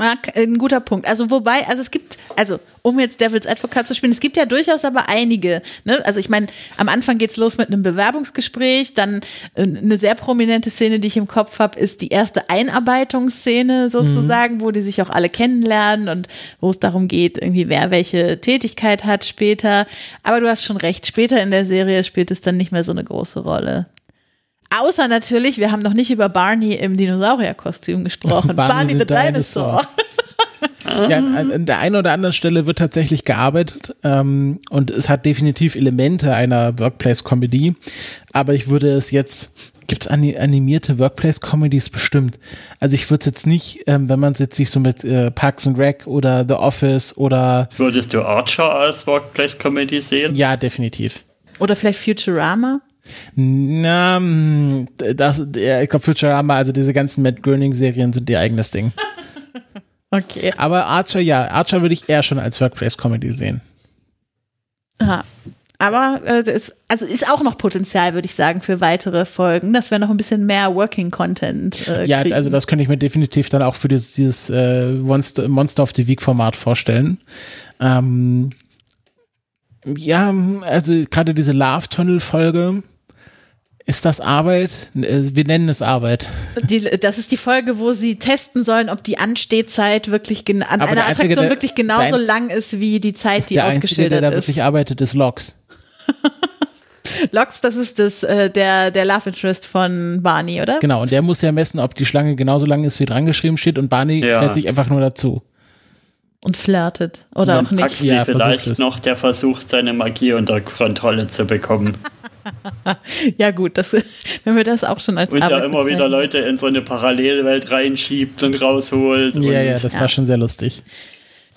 Ja, ein guter Punkt. Also wobei, also es gibt, also um jetzt Devil's Advocate zu spielen, es gibt ja durchaus aber einige. Ne? Also ich meine, am Anfang geht's los mit einem Bewerbungsgespräch, dann äh, eine sehr prominente Szene, die ich im Kopf habe, ist die erste Einarbeitungsszene sozusagen, mhm. wo die sich auch alle kennenlernen und wo es darum geht, irgendwie wer welche Tätigkeit hat später. Aber du hast schon recht, später in der Serie spielt es dann nicht mehr so eine große Rolle. Außer natürlich, wir haben noch nicht über Barney im Dinosaurierkostüm gesprochen. Barney Barney, the the Dinosaur. Ja, an an der einen oder anderen Stelle wird tatsächlich gearbeitet ähm, und es hat definitiv Elemente einer Workplace-Comedy, aber ich würde es jetzt, gibt es animierte Workplace-Comedies bestimmt? Also ich würde es jetzt nicht, ähm, wenn man es jetzt sich so mit äh, Parks and Rec oder The Office oder Würdest du Archer als Workplace-Comedy sehen? ja, definitiv. Oder vielleicht Futurama. Na, mh, das, ich glaube Futurama, also diese ganzen Matt Groening-Serien sind ihr eigenes Ding. Okay. Aber Archer, ja, Archer würde ich eher schon als Workplace-Comedy sehen. Ja. Aber äh, das, also ist auch noch Potenzial, würde ich sagen, für weitere Folgen, dass wir noch ein bisschen mehr Working Content äh, Ja, kriegen. also das könnte ich mir definitiv dann auch für dieses, dieses äh, Monster, Monster of the Week Format vorstellen. Ähm, ja, also gerade diese Love Tunnel Folge. Ist das Arbeit? Äh, Wir nennen es Arbeit. Die, das ist die Folge, wo sie testen sollen, ob die Anstehzeit wirklich an Aber einer Einzige, Attraktion der- wirklich genauso der Einz- lang ist wie die Zeit, die der Einzige, der ausgeschildert da ist. wirklich arbeitet, ist Lox. Lox, das ist das, äh, der, der Love Interest von Barney, oder? Genau, und der muss ja messen, ob die Schlange genauso lang ist, wie dran geschrieben steht. Und Barney Ja. stellt sich einfach nur dazu. Und flirtet. Oder Und auch nicht. Huxley Ja, vielleicht es. noch, der versucht, seine Magie unter Kontrolle zu bekommen. Ja, gut, das, wenn wir das auch schon als Und da Arbeit immer wieder. Leute in so eine Parallelwelt reinschiebt und rausholt. Ja, und ja, das Ja. war schon sehr lustig.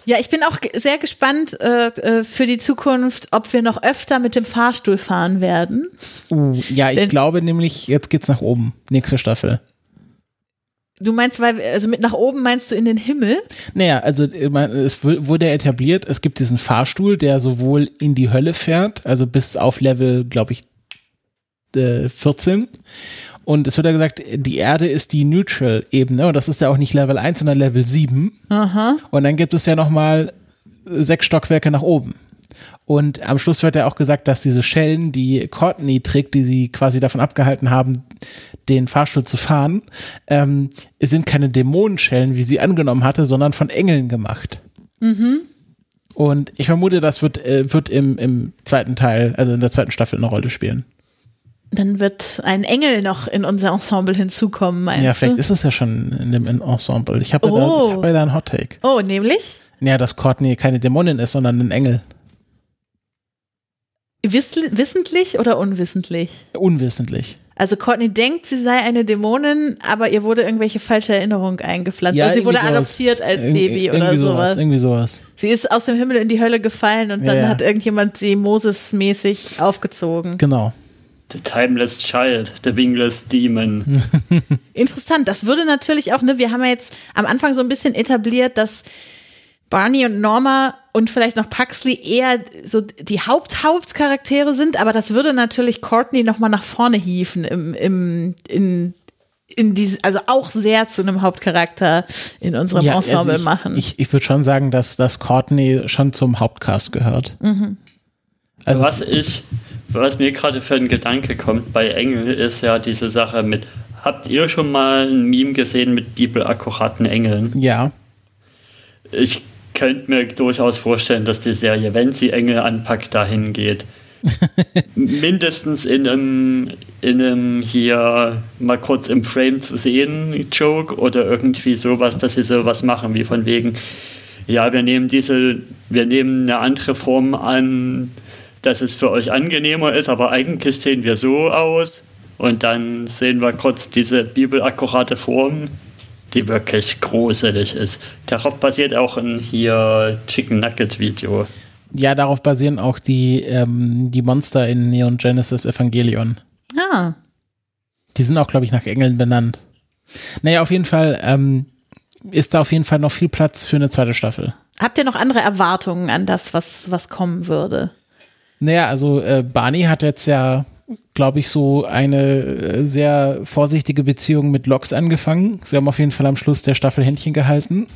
Ja, ich bin auch sehr gespannt äh, äh, für die Zukunft, ob wir noch öfter mit dem Fahrstuhl fahren werden. Uh, ja, ich Denn- glaube nämlich, jetzt geht's nach oben. Nächste Staffel. Du meinst, weil, also mit nach oben meinst du in den Himmel? Naja, also äh, es wu- wurde etabliert, es gibt diesen Fahrstuhl, der sowohl in die Hölle fährt, also bis auf Level, glaube ich, äh, 14. Und es wird ja gesagt, die Erde ist die Neutral-Ebene und das ist ja auch nicht Level 1, sondern Level 7. Aha. Und dann gibt es ja nochmal sechs Stockwerke nach oben. Und am Schluss wird ja auch gesagt, dass diese Schellen, die Courtney trägt, die sie quasi davon abgehalten haben, den Fahrstuhl zu fahren, ähm, sind keine Dämonenschellen, wie sie angenommen hatte, sondern von Engeln gemacht. Und ich vermute, das wird, äh, wird im, im zweiten Teil, also in der zweiten Staffel eine Rolle spielen. Dann wird ein Engel noch in unser Ensemble hinzukommen, meinst Ja, vielleicht du? ist es ja schon in dem Ensemble. Ich habe ja, da, Oh. ich hab ja da einen Hot Take. Oh, nämlich? Ja, dass Courtney keine Dämonin ist, sondern ein Engel. Wiss wissentlich oder unwissentlich? Unwissentlich. Also Courtney denkt, sie sei eine Dämonin, aber ihr wurde irgendwelche falsche Erinnerung eingepflanzt. Ja, oder sie wurde sowas. adoptiert als Irg- Baby oder irgendwie sowas. Irgendwie sowas. Sie ist aus dem Himmel in die Hölle gefallen und dann ja. hat irgendjemand sie Moses-mäßig aufgezogen. Genau. The Timeless Child, The Wingless Demon. Interessant. Das würde natürlich auch, ne, wir haben ja jetzt am Anfang so ein bisschen etabliert, dass Barney und Norma und vielleicht noch Puxley eher so die Haupt-Hauptcharaktere sind, aber das würde natürlich Courtney nochmal nach vorne hieven im, im, in, in diese, also auch sehr zu einem Hauptcharakter in unserem Ja, Ensemble also ich, machen. Ich, ich würde schon sagen, dass, dass Courtney schon zum Hauptcast gehört. Mhm. Also, was ich, was mir gerade für ein Gedanke kommt bei Engel, ist ja diese Sache mit, habt ihr schon mal ein Meme gesehen mit bibelakkuraten Engeln? ja. Ich könnte mir durchaus vorstellen, dass die Serie, wenn sie Engel anpackt, dahin geht. Mindestens in einem, in einem hier mal kurz im Frame zu sehen Joke oder irgendwie sowas, dass sie sowas machen wie von wegen, ja, wir nehmen diese, wir nehmen eine andere Form an, dass es für euch angenehmer ist, aber eigentlich sehen wir so aus und dann sehen wir kurz diese bibelakkurate Form, die wirklich gruselig ist. Darauf basiert auch ein hier Chicken Nugget Video. Ja, darauf basieren auch die, ähm, die Monster in Neon Genesis Evangelion. ah, Die sind auch, glaube ich, nach Engeln benannt. Naja, auf jeden Fall ähm, ist da auf jeden Fall noch viel Platz für eine zweite Staffel. habt ihr noch andere Erwartungen an das, was, was kommen würde? Naja, also äh, Barney hat jetzt ja, glaube ich, so eine äh, sehr vorsichtige Beziehung mit Lox angefangen. Sie haben auf jeden Fall am Schluss der Staffel Händchen gehalten.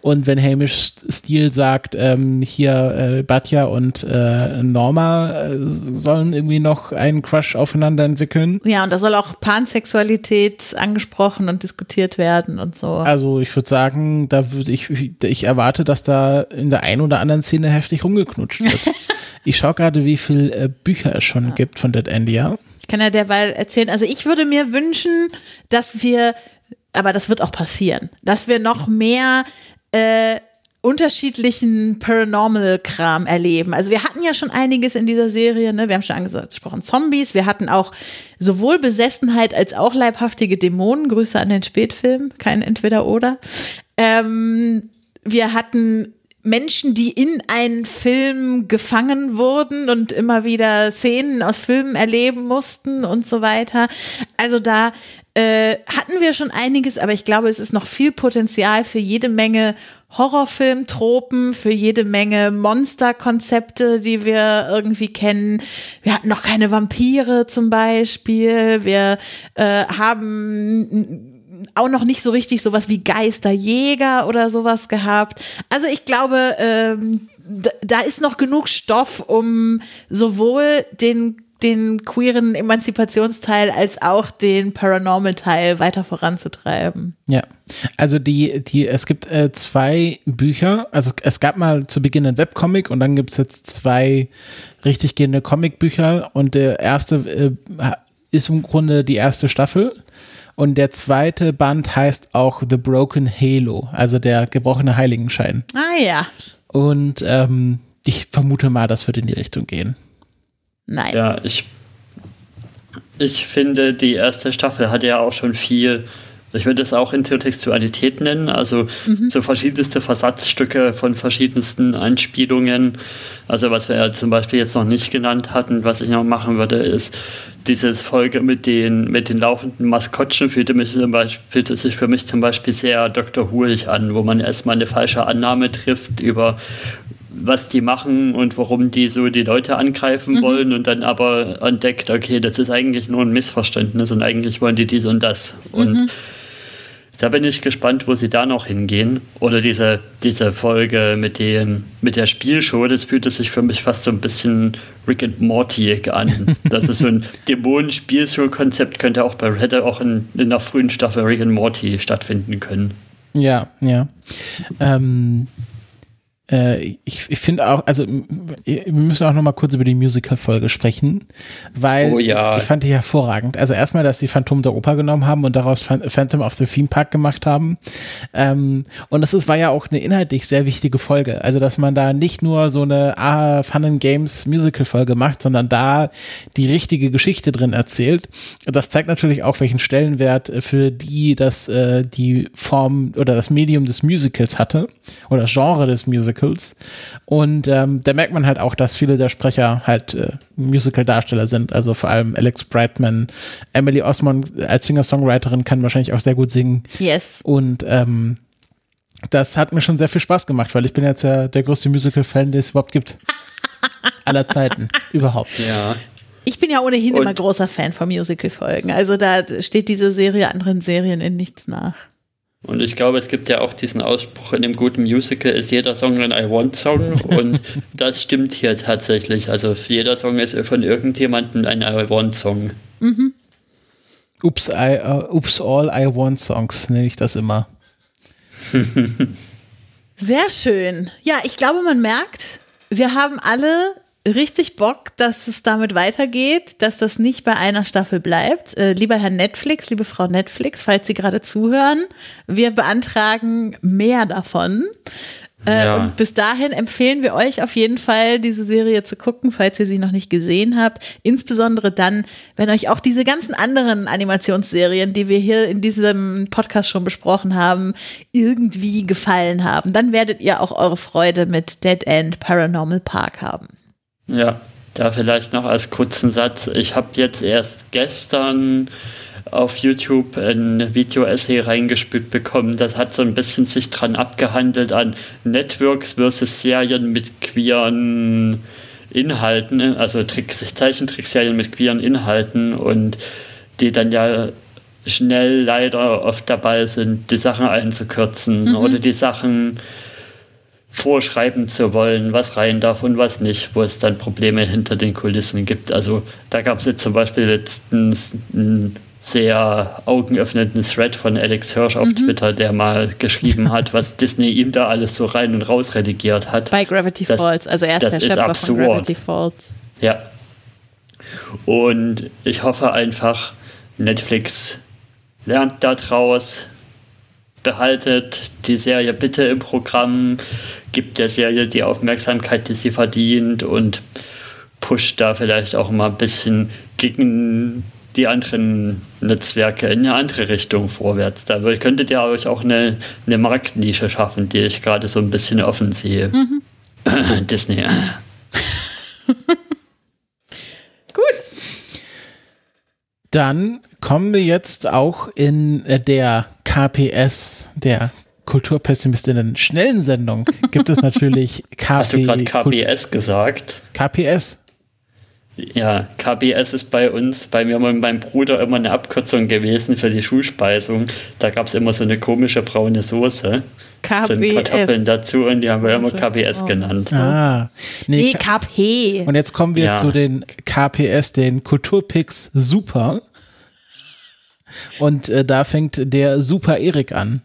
Und wenn Hamish Steele sagt, ähm, hier äh, Batja und äh, Norma äh, sollen irgendwie noch einen Crush aufeinander entwickeln. Ja, und da soll auch Pansexualität angesprochen und diskutiert werden und so. Also ich würde sagen, da würde ich, ich erwarte, dass da in der einen oder anderen Szene heftig rumgeknutscht wird. ich schaue gerade, wie viel äh, Bücher es schon gibt von Dead Endia. Ich kann ja derweil erzählen. Also ich würde mir wünschen, dass wir, aber das wird auch passieren, dass wir noch mehr äh, unterschiedlichen Paranormal-Kram erleben. Also wir hatten ja schon einiges in dieser Serie, ne? Wir haben schon angesprochen Zombies, wir hatten auch sowohl Besessenheit als auch leibhaftige Dämonen. Grüße an den Spätfilm, kein Entweder-Oder. Ähm, wir hatten Menschen, die in einen Film gefangen wurden und immer wieder Szenen aus Filmen erleben mussten und so weiter. Also da äh, hatten wir schon einiges, aber ich glaube, es ist noch viel Potenzial für jede Menge Horrorfilmtropen, für jede Menge Monsterkonzepte, die wir irgendwie kennen. Wir hatten noch keine Vampire zum Beispiel. Wir äh, haben auch noch nicht so richtig sowas wie Geisterjäger oder sowas gehabt. Also ich glaube, ähm, da ist noch genug Stoff, um sowohl den den queeren Emanzipationsteil als auch den Paranormal-Teil weiter voranzutreiben. Ja, also die, die, es gibt äh, zwei Bücher, also es gab mal zu Beginn ein Webcomic und dann gibt es jetzt zwei richtig gehende Comicbücher und der erste äh, ist im Grunde die erste Staffel und der zweite Band heißt auch The Broken Halo, also der gebrochene Heiligenschein. Ah ja. Und ähm, ich vermute mal, das wird in die Richtung gehen. Nice. Ja, ich, ich finde, die erste Staffel hat ja auch schon viel, ich würde es auch Intertextualität nennen, also mhm. so verschiedenste Versatzstücke von verschiedensten Anspielungen. Also was wir ja zum Beispiel jetzt noch nicht genannt hatten, was ich noch machen würde, ist diese Folge mit den, mit den laufenden Maskottchen fühlte, mich zum Beispiel, fühlte sich für mich zum Beispiel sehr Dr. Hulich an, wo man erstmal eine falsche Annahme trifft über was die machen und warum die so die Leute angreifen mhm. wollen und dann aber entdeckt, okay, das ist eigentlich nur ein Missverständnis und eigentlich wollen die dies und das. Und mhm. Da bin ich gespannt, wo sie da noch hingehen. Oder diese, diese Folge mit, dem, mit der Spielshow, das fühlt sich für mich fast so ein bisschen Rick and Morty an. Das ist so ein Dämonen-Spielshow-Konzept, könnte auch bei hätte auch in, in der frühen Staffel Rick and Morty stattfinden können. Ja, ja. Ähm, äh, ich, ich finde auch, also wir müssen auch noch mal kurz über die Musical-Folge sprechen, weil oh ja. ich fand die hervorragend. Also erstmal, dass sie Phantom der Oper genommen haben und daraus Phantom of the Theme Park gemacht haben. Ähm, und das ist, war ja auch eine inhaltlich sehr wichtige Folge. Also, dass man da nicht nur so eine ah, Fun and Games Musical-Folge macht, sondern da die richtige Geschichte drin erzählt. Das zeigt natürlich auch, welchen Stellenwert für die das äh, die Form oder das Medium des Musicals hatte oder das Genre des Musicals Musicals. Und ähm, da merkt man halt auch, dass viele der Sprecher halt äh, Musical-Darsteller sind. Also vor allem Alex Brightman, Emily Osmond als Singer-Songwriterin kann wahrscheinlich auch sehr gut singen. Yes. Und ähm, das hat mir schon sehr viel Spaß gemacht, weil ich bin jetzt ja der größte Musical-Fan, den es überhaupt gibt. Aller Zeiten. überhaupt. Ja. Ich bin ja ohnehin Und immer großer Fan von Musical-Folgen. Also da steht diese Serie anderen Serien in nichts nach. Und ich glaube, es gibt ja auch diesen Ausspruch in dem guten Musical, ist jeder Song ein I Want Song. Und das stimmt hier tatsächlich. Also jeder Song ist von irgendjemandem ein I Want Song. Mhm. Ups, I, uh, Ups, all I Want Songs nenne ich das immer. Sehr schön. Ja, ich glaube, man merkt, wir haben alle richtig Bock, dass es damit weitergeht, dass das nicht bei einer Staffel bleibt. Äh, lieber Herr Netflix, liebe Frau Netflix, falls Sie gerade zuhören, wir beantragen mehr davon. Äh, ja. Und bis dahin empfehlen wir euch auf jeden Fall, diese Serie zu gucken, falls ihr sie noch nicht gesehen habt. Insbesondere dann, wenn euch auch diese ganzen anderen Animationsserien, die wir hier in diesem Podcast schon besprochen haben, irgendwie gefallen haben. Dann werdet ihr auch eure Freude mit Dead End Paranormal Park haben. Ja, da vielleicht noch als kurzen Satz. Ich habe jetzt erst gestern auf YouTube ein Video-Essay reingespült bekommen. Das hat so ein bisschen sich dran abgehandelt an Networks versus Serien mit queeren Inhalten, also Tricks, Zeichentrickserien mit queeren Inhalten und die dann ja schnell leider oft dabei sind, die Sachen einzukürzen mhm. oder die Sachen vorschreiben zu wollen, was rein darf und was nicht, wo es dann Probleme hinter den Kulissen gibt. Also da gab es jetzt zum Beispiel letztens einen sehr augenöffnenden Thread von Alex Hirsch auf mhm. Twitter, der mal geschrieben hat, was Disney ihm da alles so rein und raus redigiert hat. Bei Gravity das, Falls, also er ist der Schöpfer von Gravity Falls. Ja. Und ich hoffe einfach, Netflix lernt daraus, behaltet die Serie bitte im Programm, gibt der Serie die Aufmerksamkeit, die sie verdient und pusht da vielleicht auch mal ein bisschen gegen die anderen Netzwerke in eine andere Richtung vorwärts. Da könntet ihr euch auch eine, eine Marktnische schaffen, die ich gerade so ein bisschen offen sehe. Mhm. Disney. Gut. Dann kommen wir jetzt auch in der KPS, der Kulturpessimistinnen schnellen Sendung, gibt es natürlich KP. Hast du gerade KPS gesagt? KPS. Ja, KBS ist bei uns, bei mir und meinem Bruder immer eine Abkürzung gewesen für die Schulspeisung. Da gab es immer so eine komische braune Soße. KBS. So Kartoffeln dazu und die haben wir immer KBS oh. genannt. Ah, nee, nee KP. Und jetzt kommen wir ja. zu den KPS, den Kulturpicks Super. Und äh, da fängt der Super Erik an.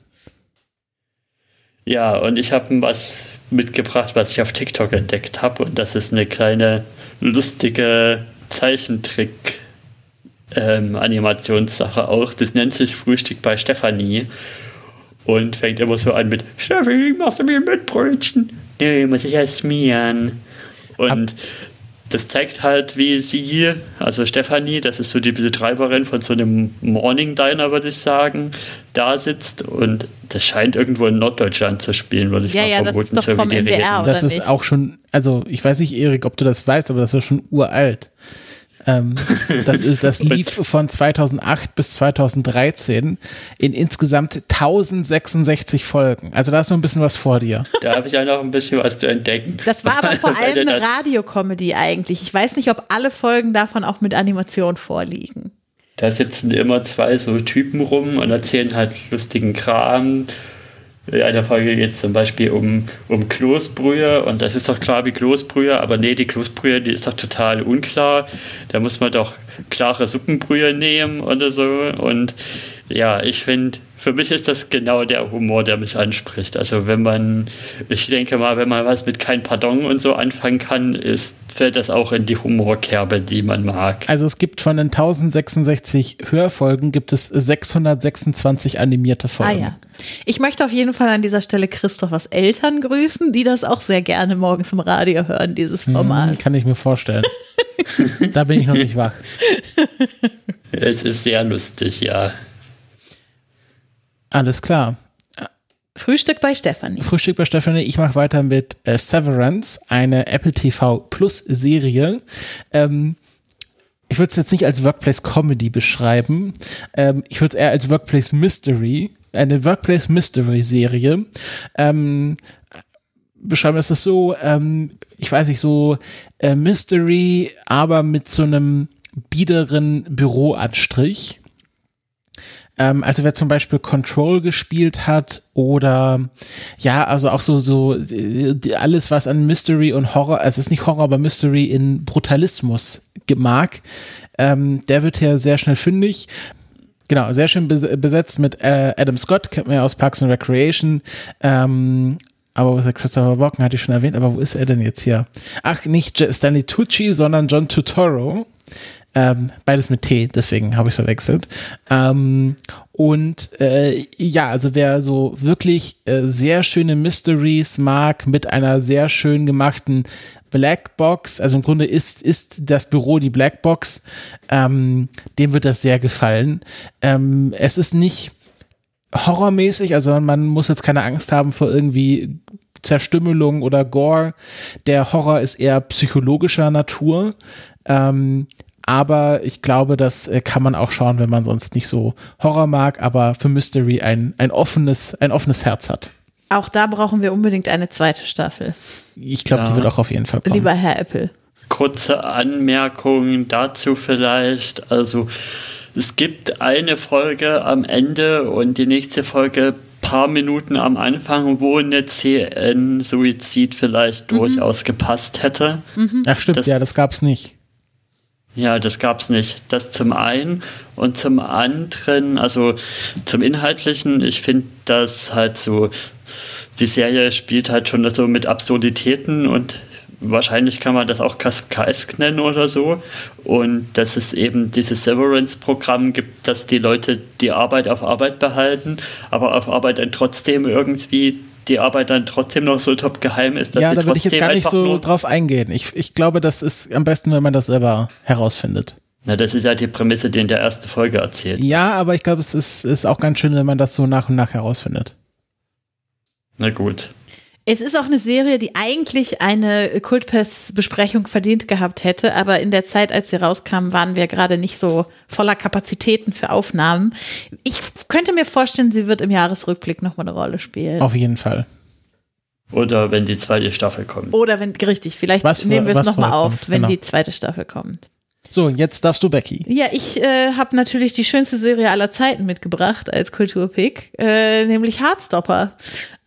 Ja, und ich habe was mitgebracht, was ich auf TikTok entdeckt habe. Und das ist eine kleine lustige Zeichentrick. Ähm, Animationssache auch. Das nennt sich Frühstück bei Stefanie und fängt immer so an mit Steffi, machst du mir ein Mettbrötchen? Nee, muss ich erst schmieren. Und Ab das zeigt halt, wie sie, also Stefanie, das ist so die Betreiberin von so einem Morning Diner, würde ich sagen, da sitzt und das scheint irgendwo in Norddeutschland zu spielen, würde ich ja, mal ja, vermuten. Das ist doch vom NDR, Das ist nicht? auch schon, also ich weiß nicht, Erik, ob du das weißt, aber das ist schon uralt. Ähm, das, ist, das lief von 2008 bis 2013 in insgesamt 1066 Folgen. Also da ist noch ein bisschen was vor dir. Da habe ich ja noch ein bisschen was zu entdecken. Das war aber vor allem eine Radiocomedy eigentlich. Ich weiß nicht, ob alle Folgen davon auch mit Animation vorliegen. Da sitzen immer zwei so Typen rum und erzählen halt lustigen Kram in einer Folge geht es zum Beispiel um, um Kloßbrühe und das ist doch klar wie Kloßbrühe, aber nee, die Kloßbrühe, die ist doch total unklar. Da muss man doch klare Suppenbrühe nehmen oder so. Und ja, ich finde, für mich ist das genau der Humor, der mich anspricht. Also wenn man, ich denke mal, wenn man was mit kein Pardon und so anfangen kann, ist, fällt das auch in die Humorkerbe, die man mag. Also es gibt von den 1066 Hörfolgen gibt es 626 animierte Folgen. Ah ja. Ich möchte auf jeden Fall an dieser Stelle Christophers Eltern grüßen, die das auch sehr gerne morgens im Radio hören, dieses mhm, Format. kann ich mir vorstellen. da bin ich noch nicht wach. Es ist sehr lustig, ja. Alles klar. Frühstück bei Stephanie. Frühstück bei Stephanie. Ich mache weiter mit äh, Severance, eine Apple TV Plus Serie. Ähm, ich würde es jetzt nicht als Workplace Comedy beschreiben. Ähm, ich würde es eher als Workplace Mystery, eine Workplace Mystery Serie. Ähm, beschreiben ist das so, ähm, ich weiß nicht, so äh, Mystery, aber mit so einem biederen Büroanstrich. Ähm, also wer zum Beispiel Control gespielt hat oder ja, also auch so, so alles, was an Mystery und Horror, also es ist nicht Horror, aber Mystery in Brutalismus mag, ähm, der wird hier sehr schnell fündig. Genau, sehr schön besetzt mit äh, Adam Scott, kennt man ja aus Parks and Recreation. Ähm, aber was Christopher Walken hatte ich schon erwähnt, aber wo ist er denn jetzt hier? Ach, nicht Stanley Tucci, sondern John Tutoro. Ähm, beides mit T, deswegen habe ich verwechselt. Ähm, und äh, ja, also wer so wirklich äh, sehr schöne Mysteries mag mit einer sehr schön gemachten Blackbox, also im Grunde ist, ist das Büro die Blackbox, ähm, dem wird das sehr gefallen. Ähm, es ist nicht horrormäßig, also man muss jetzt keine Angst haben vor irgendwie Zerstümmelung oder Gore. Der Horror ist eher psychologischer Natur. Ähm, aber ich glaube, das äh, kann man auch schauen, wenn man sonst nicht so Horror mag, aber für Mystery ein, ein, offenes, ein offenes Herz hat. Auch da brauchen wir unbedingt eine zweite Staffel. Ich glaube, ja. die wird auch auf jeden Fall kommen. Lieber Herr Apple. Kurze Anmerkung dazu vielleicht. Also es gibt eine Folge am Ende und die nächste Folge paar Minuten am Anfang, wo eine CN-Suizid vielleicht mhm. durchaus gepasst hätte. Mhm. Ach stimmt, das, ja, das gab es nicht. Ja, das gab es nicht. Das zum einen. Und zum anderen, also zum Inhaltlichen, ich finde das halt so, die Serie spielt halt schon so mit Absurditäten und wahrscheinlich kann man das auch Kafkaesk nennen oder so. Und dass es eben dieses Severance-Programm gibt, dass die Leute die Arbeit auf Arbeit behalten, aber auf Arbeit dann trotzdem irgendwie die Arbeit dann trotzdem noch so top geheim ist. ja, da würde ich jetzt gar nicht so drauf eingehen. Ich, ich glaube, das ist am besten, wenn man das selber herausfindet. Na, das ist ja die Prämisse, die in der ersten Folge erzählt. Ja, aber ich glaube, es ist, ist auch ganz schön, wenn man das so nach und nach herausfindet. Na gut. Es ist auch eine Serie, die eigentlich eine Kultpass-Besprechung verdient gehabt hätte, aber in der Zeit, als sie rauskam, waren wir gerade nicht so voller Kapazitäten für Aufnahmen. Ich könnte mir vorstellen, sie wird im Jahresrückblick nochmal eine Rolle spielen. Auf jeden Fall. Oder wenn die zweite Staffel kommt. Oder wenn, richtig, vielleicht was nehmen wir es nochmal auf, wenn genau. die zweite Staffel kommt. So, jetzt darfst du Becky. Ja, ich äh, habe natürlich die schönste Serie aller Zeiten mitgebracht als Kulturpick, äh, nämlich Hardstopper.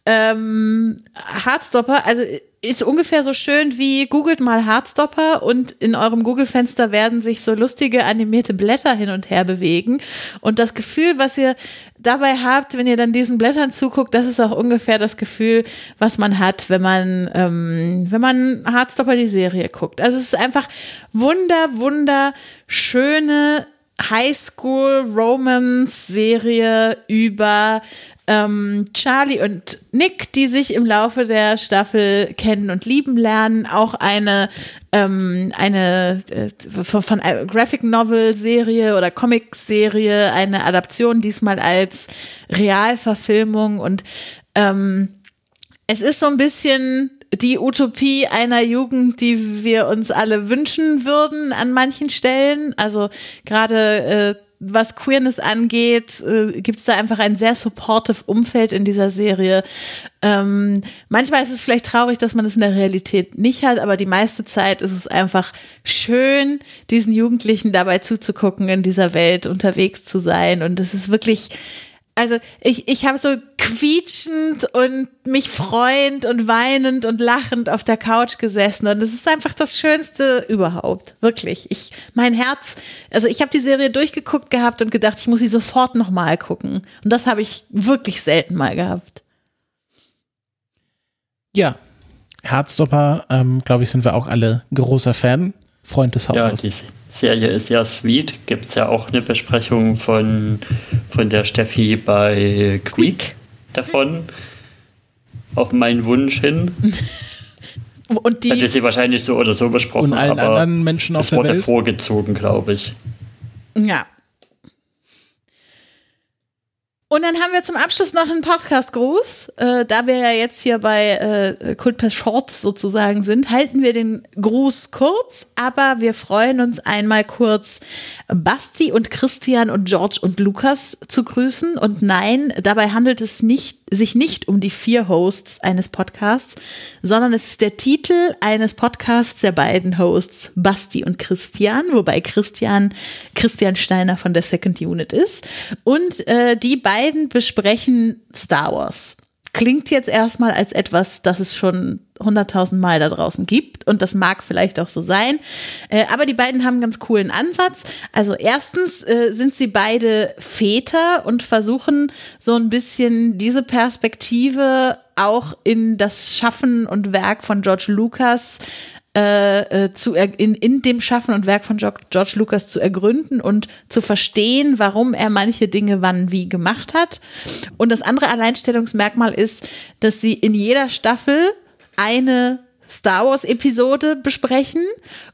Ähm, Hardstopper, also ist ungefähr so schön wie googelt mal Hardstopper und in eurem Google-Fenster werden sich so lustige animierte Blätter hin und her bewegen. Und das Gefühl, was ihr dabei habt, wenn ihr dann diesen Blättern zuguckt, das ist auch ungefähr das Gefühl, was man hat, wenn man, ähm, wenn man Hardstopper die Serie guckt. Also es ist einfach wunder, wunder schöne Highschool-Romance-Serie über ähm, Charlie und Nick, die sich im Laufe der Staffel kennen und lieben lernen. Auch eine, ähm, eine äh, von, von Graphic Novel Serie oder Comic Serie, eine Adaption diesmal als Realverfilmung und ähm, es ist so ein bisschen die Utopie einer Jugend, die wir uns alle wünschen würden an manchen Stellen. Also gerade äh, was Queerness angeht, äh, gibt es da einfach ein sehr supportive Umfeld in dieser Serie. Ähm, manchmal ist es vielleicht traurig, dass man es in der Realität nicht hat, aber die meiste Zeit ist es einfach schön, diesen Jugendlichen dabei zuzugucken, in dieser Welt unterwegs zu sein. Und es ist wirklich also ich, ich habe so quietschend und mich freuend und weinend und lachend auf der Couch gesessen und es ist einfach das Schönste überhaupt, wirklich. Ich, mein Herz, also ich habe die Serie durchgeguckt gehabt und gedacht, ich muss sie sofort nochmal gucken und das habe ich wirklich selten mal gehabt. Ja, Herzstopper, ähm, glaube ich, sind wir auch alle großer Fan, Freund des Hauses. Ja, Serie ist ja sweet. Gibt es ja auch eine Besprechung von, von der Steffi bei Quick davon. Auf meinen Wunsch hin. Und die Hätte sie wahrscheinlich so oder so besprochen. Und allen aber anderen Menschen auf der wurde Welt. vorgezogen, glaube ich. Ja, und dann haben wir zum Abschluss noch einen Podcast-Gruß. Äh, da wir ja jetzt hier bei äh, Kultpass Shorts sozusagen sind, halten wir den Gruß kurz, aber wir freuen uns einmal kurz Basti und Christian und George und Lukas zu grüßen. Und nein, dabei handelt es nicht, sich nicht um die vier Hosts eines Podcasts, sondern es ist der Titel eines Podcasts der beiden Hosts, Basti und Christian, wobei Christian Christian Steiner von der Second Unit ist. Und äh, die beiden beiden besprechen Star Wars. Klingt jetzt erstmal als etwas, das es schon hunderttausend Mal da draußen gibt und das mag vielleicht auch so sein. Äh, aber die beiden haben einen ganz coolen Ansatz. Also erstens äh, sind sie beide Väter und versuchen so ein bisschen diese Perspektive auch in das Schaffen und Werk von George Lucas äh, äh, zu in, in dem Schaffen und Werk von George Lucas zu ergründen und zu verstehen, warum er manche Dinge wann wie gemacht hat. Und das andere Alleinstellungsmerkmal ist, dass sie in jeder Staffel eine Star Wars Episode besprechen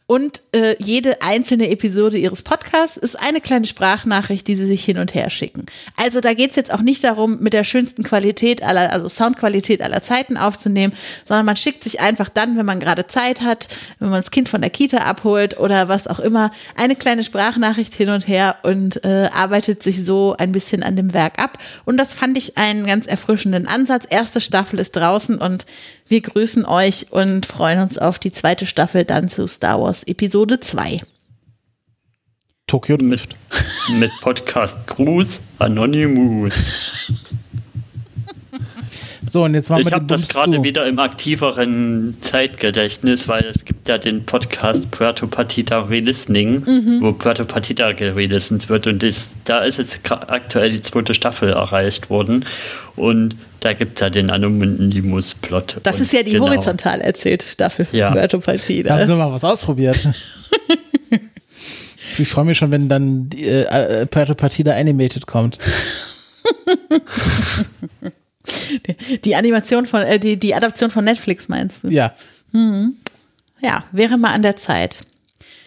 und äh, jede einzelne Episode ihres Podcasts ist eine kleine Sprachnachricht, die sie sich hin und her schicken. Also da geht es jetzt auch nicht darum, mit der schönsten Qualität aller, also Soundqualität aller Zeiten aufzunehmen, sondern man schickt sich einfach dann, wenn man gerade Zeit hat, wenn man das Kind von der Kita abholt oder was auch immer, eine kleine Sprachnachricht hin und her und äh, arbeitet sich so ein bisschen an dem Werk ab. Und das fand ich einen ganz erfrischenden Ansatz. Erste Staffel ist draußen und wir grüßen euch und freuen uns auf die zweite Staffel dann zu Star Wars Episode 2. Tokyo Drift. Mit, mit Podcast Gruß Anonymous. So, und jetzt machen ich wir habe das gerade wieder im aktiveren Zeitgedächtnis, weil es gibt ja den Podcast Puerto Partida Relistening, Mhm. wo Puerto Partida relistened wird und das, da ist jetzt aktuell die zweite Staffel erreicht worden und da gibt es ja den Anonymus-Plot. Das Und ist ja die genau. horizontal erzählte Staffel von Ja. Puerto Da haben sie mal was ausprobiert. ich freue mich schon, wenn dann die, äh, äh, Puerto Partida Animated kommt. Die Animation von, äh, die, die Adaption von Netflix meinst du? Ja. Ja, wäre mal an der Zeit.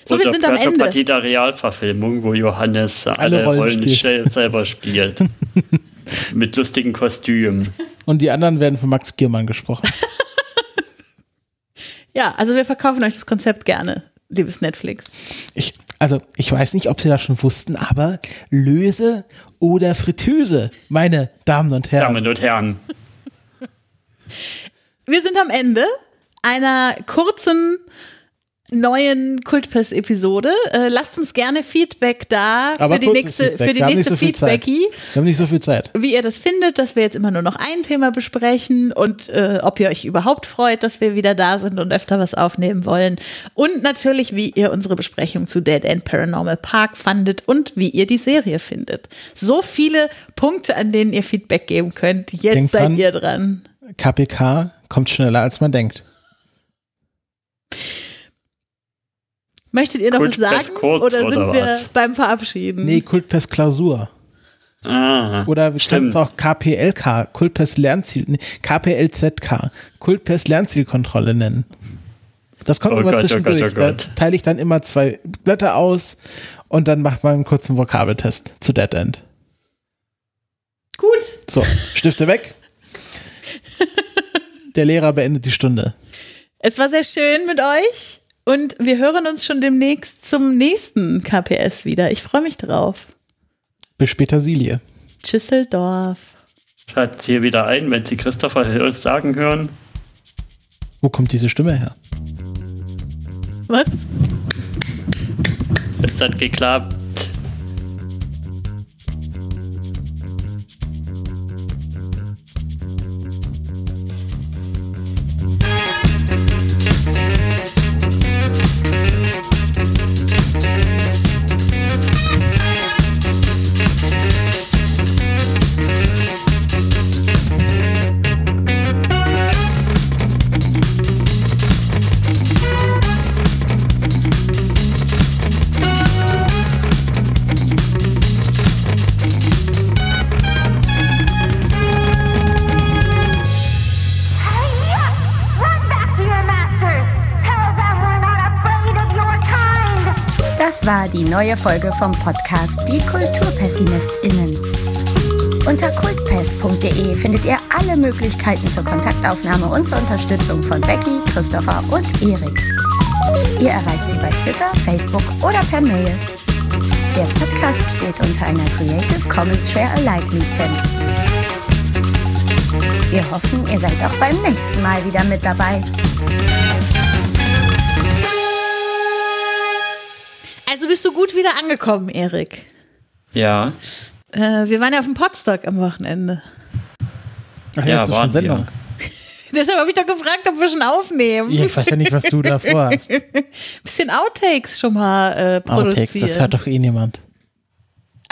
So, wir Oder sind am Ende. Partida Realverfilmung, wo Johannes alle, Rollen Rollen, spielt. selber spielt. Mit lustigen Kostümen. Und die anderen werden von Max Giermann gesprochen. Ja, also wir verkaufen euch das Konzept gerne, liebes Netflix. Ich, also, ich weiß nicht, ob Sie das schon wussten, aber Löse oder Fritteuse, meine Damen und Herren. Damen und Herren. Wir sind am Ende einer kurzen neuen Kultpass-Episode. Äh, lasst uns gerne Feedback da aber für die nächste, Feedback. für die Wir haben nicht nächste so viel Zeit. Feedbackie. Wir haben nicht so viel Zeit. wie ihr das findet, dass wir jetzt immer nur noch ein Thema besprechen und äh, ob ihr euch überhaupt freut, dass wir wieder da sind und öfter was aufnehmen wollen. Und natürlich, wie ihr unsere Besprechung zu Dead End Paranormal Park fandet und wie ihr die Serie findet. So viele Punkte, an denen ihr Feedback geben könnt. Jetzt Denkt seid dran. ihr dran. KPK kommt schneller, als man denkt. Möchtet ihr noch was Kultfest sagen? kurz, oder sind oder wir was? beim Verabschieden? Nee, Kultpest Klausur. Ah, Oder wir können stimmt. es auch KPLK, Kultpest Lernziel, nee, KPLZK, Kultpest Lernzielkontrolle nennen. Das kommt Oh immer Gott, oh zwischendurch. Gott, oh Da Gott. teile ich dann immer zwei Blätter aus und dann macht man einen kurzen Vokabeltest zu Dead End. Gut. So, Stifte weg. Der Lehrer beendet die Stunde. Es war sehr schön mit euch und wir hören uns schon demnächst zum nächsten KPS wieder. Ich freue mich drauf. Bis später, Silie. Tschüsseldorf. Schaltet hier wieder ein, wenn Sie Christopher sagen hören. Wo kommt diese Stimme her? Was? Es hat geklappt. Neue Folge vom Podcast Die KulturpessimistInnen. Unter kultpest.de findet ihr alle Möglichkeiten zur Kontaktaufnahme und zur Unterstützung von Becky, Christopher und Erik. Ihr erreicht sie bei Twitter, Facebook oder per Mail. Der Podcast steht unter einer Creative Commons Share Alike Lizenz. Wir hoffen, ihr seid auch beim nächsten Mal wieder mit dabei. Bist du gut wieder angekommen, Erik. Ja, Äh, wir waren ja auf dem Podstock am Wochenende. Ach Ja, ist waren schon Sendung. Deshalb habe ich doch gefragt, ob wir schon aufnehmen. Ja, Ich weiß ja nicht, was du da vorhast. Bisschen Outtakes schon mal äh, produzieren. Outtakes, das hört doch eh niemand.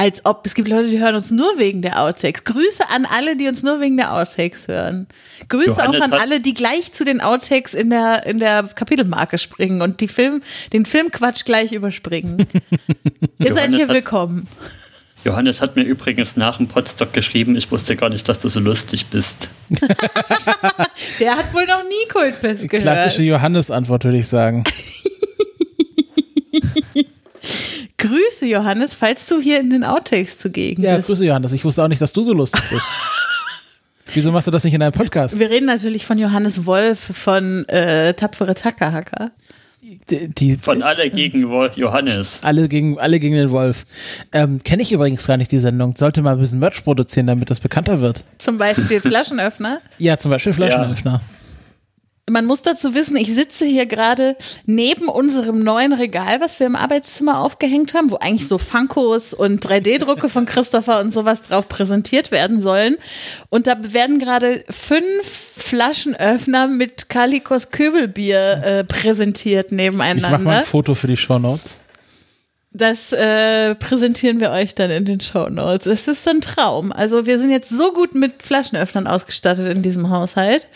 Als ob, es gibt Leute, die hören uns nur wegen der Outtakes. Grüße an alle, die uns nur wegen der Outtakes hören. Grüße Johannes auch an alle, die gleich zu den Outtakes in der, in der Kapitelmarke springen und die Film, den Filmquatsch gleich überspringen. Ihr seid hier willkommen. Johannes hat mir übrigens nach dem Podstock geschrieben, ich wusste gar nicht, dass du so lustig bist. Der hat wohl noch nie Kultfest gehört. Klassische Johannes-Antwort, würde ich sagen. Grüße, Johannes, falls du hier in den Outtakes zugegen Ja, bist. Grüße Johannes. Ich wusste auch nicht, dass du so lustig bist. Wieso machst du das nicht in deinem Podcast? Wir reden natürlich von Johannes Wolf von äh, Tapfere Tackerhacker. Die, die Von alle gegen Wo- Johannes. alle gegen alle gegen den Wolf. Ähm, Kenne ich übrigens gar nicht die Sendung. Sollte mal ein bisschen Merch produzieren, damit das bekannter wird. Zum Beispiel Flaschenöffner. Ja, zum Beispiel Flaschenöffner. Man muss dazu wissen, ich sitze hier gerade neben unserem neuen Regal, was wir im Arbeitszimmer aufgehängt haben, wo eigentlich so Funkos und 3D-Drucke von Christopher und sowas drauf präsentiert werden sollen. Und da werden gerade fünf Flaschenöffner mit Kalikos Köbelbier äh, präsentiert Ich mache mal nebeneinander. ein Foto für die Shownotes. Das äh, präsentieren wir euch dann in den Show Notes. Es ist ein Traum. Also wir sind jetzt so gut mit Flaschenöffnern ausgestattet in diesem Haushalt.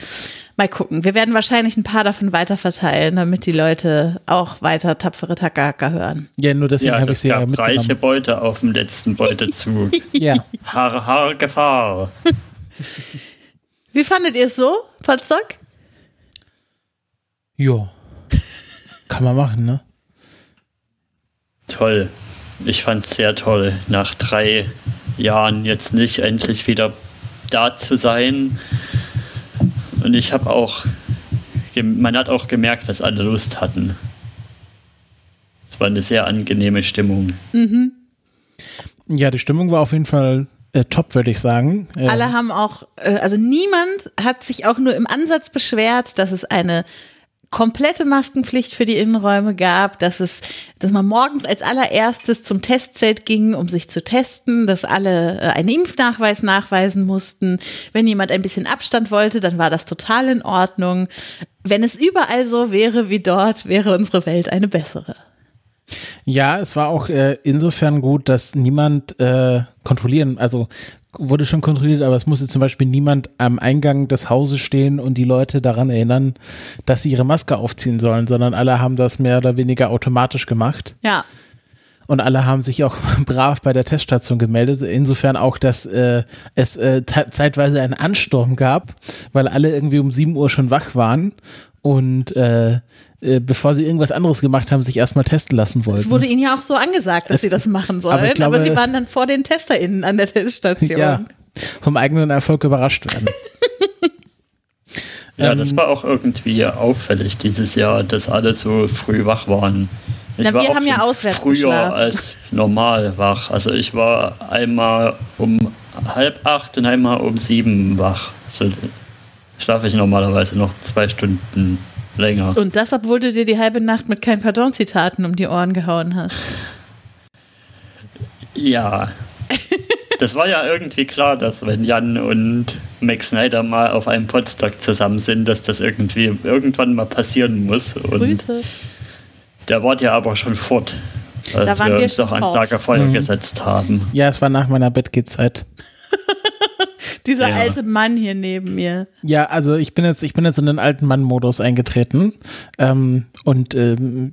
Mal gucken. Wir werden wahrscheinlich ein paar davon weiterverteilen, damit die Leute auch weiter tapfere Takaka hören. Ja, nur deswegen Ja, habe ich sie ja gab reiche mitgenommen. Beute auf dem letzten Beutezug. Ja. Har, har, Gefahr. Wie fandet ihr es so, Potsdok? Jo. Kann man machen, ne? Toll. Ich fand's sehr toll, nach drei Jahren jetzt nicht endlich wieder da zu sein. Und ich habe auch, man hat auch gemerkt, dass alle Lust hatten. Es war eine sehr angenehme Stimmung. Ja, die Stimmung war auf jeden Fall äh, top, würde ich sagen. Äh, Alle haben auch, äh, also niemand hat sich auch nur im Ansatz beschwert, dass es eine komplette Maskenpflicht für die Innenräume gab, dass es, dass man morgens als allererstes zum Testzelt ging, um sich zu testen, dass alle äh, einen Impfnachweis nachweisen mussten. Wenn jemand ein bisschen Abstand wollte, dann war das total in Ordnung. Wenn es überall so wäre wie dort, wäre unsere Welt eine bessere. Ja, es war auch äh, insofern gut, dass niemand äh, kontrollieren, also wurde schon kontrolliert, aber es musste zum Beispiel niemand am Eingang des Hauses stehen und die Leute daran erinnern, dass sie ihre Maske aufziehen sollen, sondern alle haben das mehr oder weniger automatisch gemacht. Ja. Und alle haben sich auch brav bei der Teststation gemeldet. Insofern auch, dass äh, es äh, zeitweise einen Ansturm gab, weil alle irgendwie um 7 Uhr schon wach waren und äh, äh, bevor sie irgendwas anderes gemacht haben, sich erstmal testen lassen wollten. Es wurde ihnen ja auch so angesagt, dass Es- sie das machen sollen, aber aber, ich glaube- sie waren dann vor den TesterInnen an der Teststation. ja, vom eigenen Erfolg überrascht werden. Ja, Ähm, das war auch irgendwie auffällig dieses Jahr, dass alle so früh wach waren. Ich Na, wir haben ja auswärts früher geschlafen. als normal wach. Also ich war einmal um halb acht und einmal um sieben wach. So schlafe ich normalerweise noch zwei Stunden länger. Und das, obwohl du dir die halbe Nacht mit kein Pardon-Zitaten um die Ohren gehauen hast. Ja. Das war ja irgendwie klar, dass wenn Jan und Max Snyder mal auf einem Podstock zusammen sind, dass das irgendwie irgendwann mal passieren muss. Und Grüße. Der war ja aber schon fort, als Da waren wir wir uns schon doch ans. Lagerfeuer gesetzt haben. Ja, es war nach meiner Bettgehzeit. Dieser Ja. alte Mann hier neben mir. Ja, also ich bin jetzt, ich bin jetzt in den alten Mann-Modus eingetreten ähm, und ähm,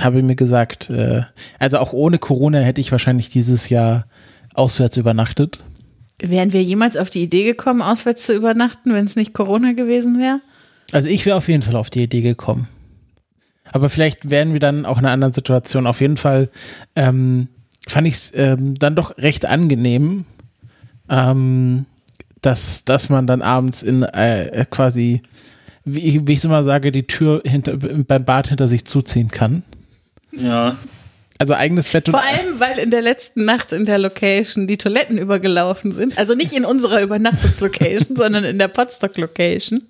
habe mir gesagt, äh, also auch ohne Corona hätte ich wahrscheinlich dieses Jahr auswärts übernachtet. Wären wir jemals auf die Idee gekommen, auswärts zu übernachten, wenn es nicht Corona gewesen wäre? Also ich wäre auf jeden Fall auf die Idee gekommen. Aber vielleicht wären wir dann auch in einer anderen Situation. Auf jeden Fall ähm, fand ich es ähm, dann doch recht angenehm, ähm, dass, dass man dann abends in äh, quasi, wie ich, wie ich immer sage, die Tür hinter, beim Bad hinter sich zuziehen kann. Ja, Also eigenes Bett und Vor allem, weil in der letzten Nacht in der Location die Toiletten übergelaufen sind. Also nicht in unserer Übernachtungslocation, sondern in der Podstock-Location.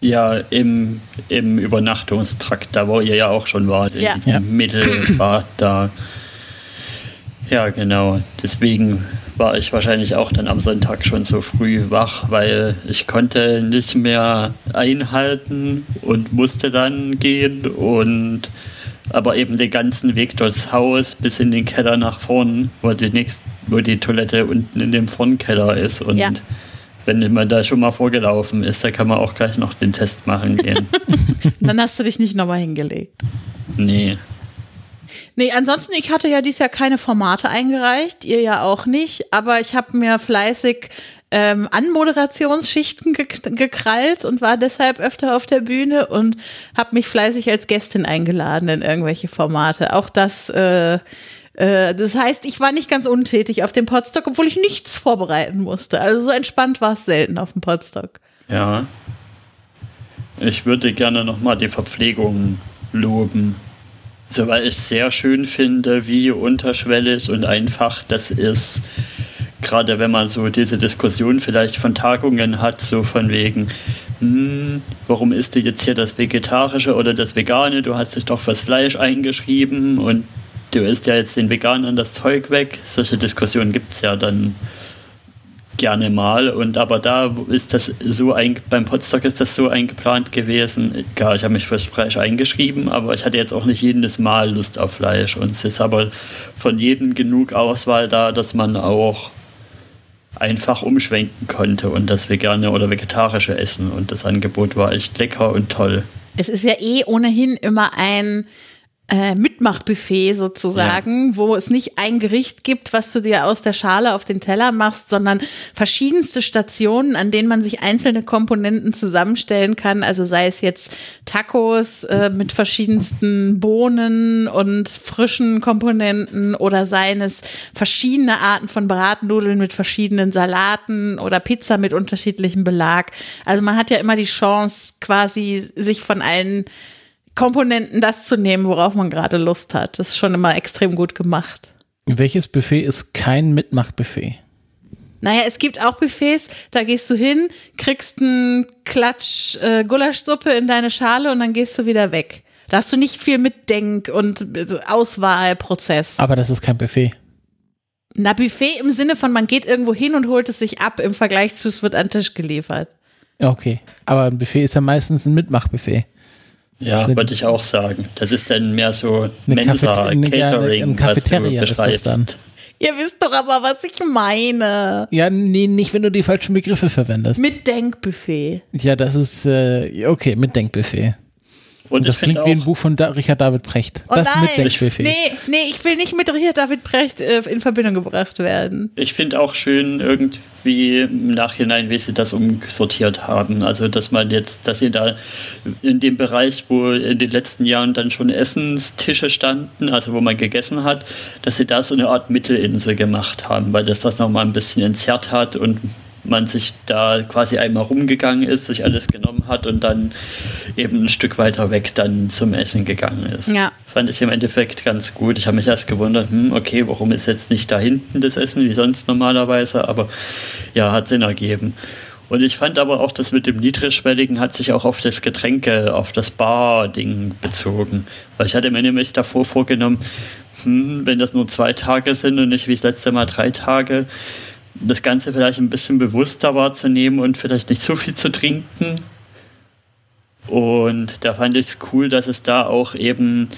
Ja im, im Übernachtungstrakt, da wo ihr ja auch schon wart, in Ja. diesem Ja. Mittelbad da. Ja, genau. Deswegen war ich wahrscheinlich auch dann am Sonntag schon so früh wach, weil ich konnte nicht mehr einhalten und musste dann gehen und aber eben den ganzen Weg durchs Haus bis in den Keller nach vorn, wo die, nächst, wo die Toilette unten in dem Frontkeller ist und Ja. Wenn man da schon mal vorgelaufen ist, da kann man auch gleich noch den Test machen gehen. Dann hast du dich nicht nochmal hingelegt. nee. Nee, ansonsten, ich hatte ja dieses Jahr keine Formate eingereicht, ihr ja auch nicht, aber ich habe mir fleißig ähm, Anmoderationsschichten gek gekrallt und war deshalb öfter auf der Bühne und habe mich fleißig als Gästin eingeladen in irgendwelche Formate. Auch das, äh, äh, das heißt, ich war nicht ganz untätig auf dem Podstock, obwohl ich nichts vorbereiten musste. Also so entspannt war es selten auf dem Podstock. Ja. Ich würde gerne nochmal die Verpflegung loben. So, weil ich sehr schön finde, wie unterschwellig und einfach das ist. Gerade wenn man so diese Diskussion vielleicht von Tagungen hat, so von wegen, hm, warum isst du jetzt hier das Vegetarische oder das Vegane? Du hast dich doch fürs Fleisch eingeschrieben und du isst ja jetzt den Veganern das Zeug weg. Solche Diskussionen gibt es ja dann gerne mal. Und aber da ist das so ein, beim Potsdok ist das so eingeplant gewesen. Ja, ich habe mich fürs Fleisch eingeschrieben, aber ich hatte jetzt auch nicht jedes Mal Lust auf Fleisch. Und es ist aber von jedem genug Auswahl da, dass man auch einfach umschwenken konnte und das vegane oder vegetarische Essen. Und das Angebot war echt lecker und toll. Es ist ja eh ohnehin immer ein äh, Mitmachbuffet sozusagen, wo es nicht ein Gericht gibt, was du dir aus der Schale auf den Teller machst, sondern verschiedenste Stationen, an denen man sich einzelne Komponenten zusammenstellen kann. Also sei es jetzt Tacos äh, mit verschiedensten Bohnen und frischen Komponenten oder seien es verschiedene Arten von Bratnudeln mit verschiedenen Salaten oder Pizza mit unterschiedlichem Belag. Also man hat ja immer die Chance, quasi sich von allen Komponenten das zu nehmen, worauf man gerade Lust hat. Das ist schon immer extrem gut gemacht. Welches Buffet ist kein Mitmachbuffet? Naja, es gibt auch Buffets, da gehst du hin, kriegst einen Klatsch äh, Gulaschsuppe in deine Schale und dann gehst du wieder weg. Da hast du nicht viel Mitdenk- und äh, Auswahlprozess. Aber das ist kein Buffet. Na, Buffet im Sinne von, man geht irgendwo hin und holt es sich ab im Vergleich zu, es wird an den Tisch geliefert. Okay. Aber ein Buffet ist ja meistens ein Mitmachbuffet. Ja, Eine- würde ich auch sagen. Das ist dann mehr so Mensa, Cafete- Catering, eine Cafeteria was ist du das dann. beschreibst. Ihr wisst doch aber, was ich meine. Ja, nee, nicht, wenn du die falschen Begriffe verwendest. Mit Denkbuffet. ja, das ist, äh, okay, Mitdenkbuffet. Und Und das klingt wie ein Buch von da Richard David Precht. Oh das nein, Mitdenkbuffet. nee, nee, ich will nicht mit Richard David Brecht äh, in Verbindung gebracht werden. ich finde auch schön irgendwie im Nachhinein, wie sie das umsortiert haben. Also, dass man jetzt, dass sie da in dem Bereich, wo in den letzten Jahren dann schon Essenstische standen, also wo man gegessen hat, dass sie da so eine Art Mittelinsel gemacht haben, weil das das nochmal ein bisschen entzerrt hat und man sich da quasi einmal rumgegangen ist, sich alles genommen hat und dann eben ein Stück weiter weg dann zum Essen gegangen ist. Ja. Fand ich im Endeffekt ganz gut. Ich habe mich erst gewundert, hm, okay, warum ist jetzt nicht da hinten das Essen wie sonst normalerweise, aber ja, hat Sinn ergeben. Und ich fand aber auch, das mit dem Niedrigschwelligen hat sich auch auf das Getränke, auf das Bar-Ding bezogen. Weil ich hatte mir nämlich davor vorgenommen, hm, wenn das nur zwei Tage sind und nicht wie das letzte Mal drei Tage, das Ganze vielleicht ein bisschen bewusster wahrzunehmen und vielleicht nicht so viel zu trinken. Und da fand ich es cool, dass es da auch eben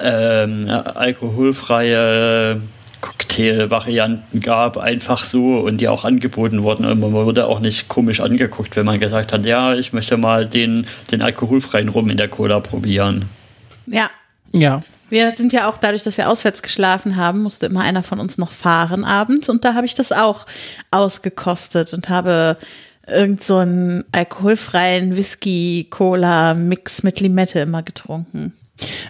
ähm, alkoholfreie Cocktail-Varianten gab, einfach so und die auch angeboten wurden. Und man wurde auch nicht komisch angeguckt, wenn man gesagt hat, ja, ich möchte mal den, den alkoholfreien Rum in der Cola probieren. Ja. Ja. Wir sind ja auch dadurch, dass wir auswärts geschlafen haben, musste immer einer von uns noch fahren abends und da habe ich das auch ausgekostet und habe irgend so einen alkoholfreien Whisky-Cola-Mix mit Limette immer getrunken.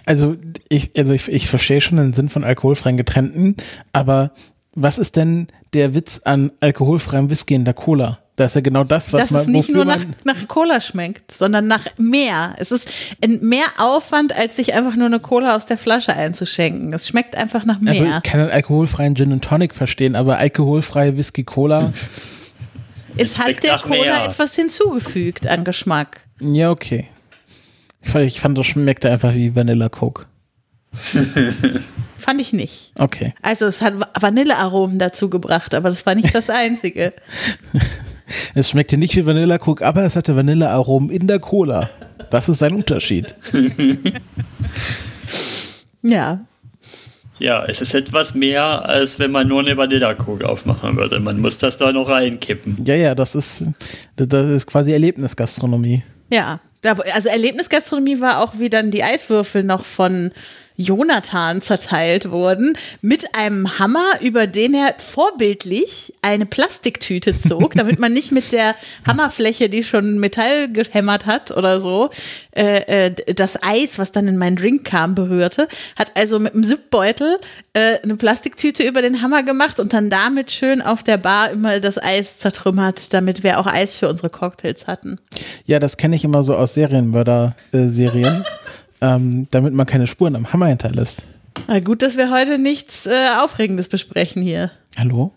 Also ich, also ich, ich verstehe schon den Sinn von alkoholfreien Getränken, aber was ist denn der Witz an alkoholfreiem Whisky in der Cola? Das ist ja genau das, was Dass man, es nicht nur nach, nach Cola schmeckt, sondern nach mehr. Es ist ein mehr Aufwand, als sich einfach nur eine Cola aus der Flasche einzuschenken. Es schmeckt einfach nach mehr. also ich kann einen alkoholfreien Gin und Tonic verstehen, aber alkoholfreie Whisky Cola, es hat schmeckt der Cola mehr. etwas hinzugefügt an Geschmack. ja okay. Ich fand, ich fand das schmeckte einfach wie Vanilla Coke. Fand ich nicht. Okay. Also es hat Vanillearomen dazu gebracht, aber das war nicht das Einzige. Es schmeckte nicht wie Vanilla Coke, aber es hatte Vanillearomen in der Cola. Das ist ein Unterschied. ja. Ja, es ist etwas mehr, als wenn man nur eine Vanillakugel aufmachen würde. Man muss das da noch reinkippen. Ja, ja, das ist, das ist quasi Erlebnisgastronomie. Ja. Also Erlebnisgastronomie war auch, wie dann die Eiswürfel noch von Jonathan zerteilt wurden, mit einem Hammer, über den er vorbildlich eine Plastiktüte zog, damit man nicht mit der Hammerfläche, die schon Metall gehämmert hat oder so, äh, äh, das Eis, was dann in meinen Drink kam, berührte. Hat also mit einem Zipbeutel äh, eine Plastiktüte über den Hammer gemacht und dann damit schön auf der Bar immer das Eis zertrümmert, damit wir auch Eis für unsere Cocktails hatten. Ja, das kenne ich immer so aus Serienmörder-Serien, ähm, damit man keine Spuren am Hammer hinterlässt. Na gut, dass wir heute nichts äh, Aufregendes besprechen hier. Hallo?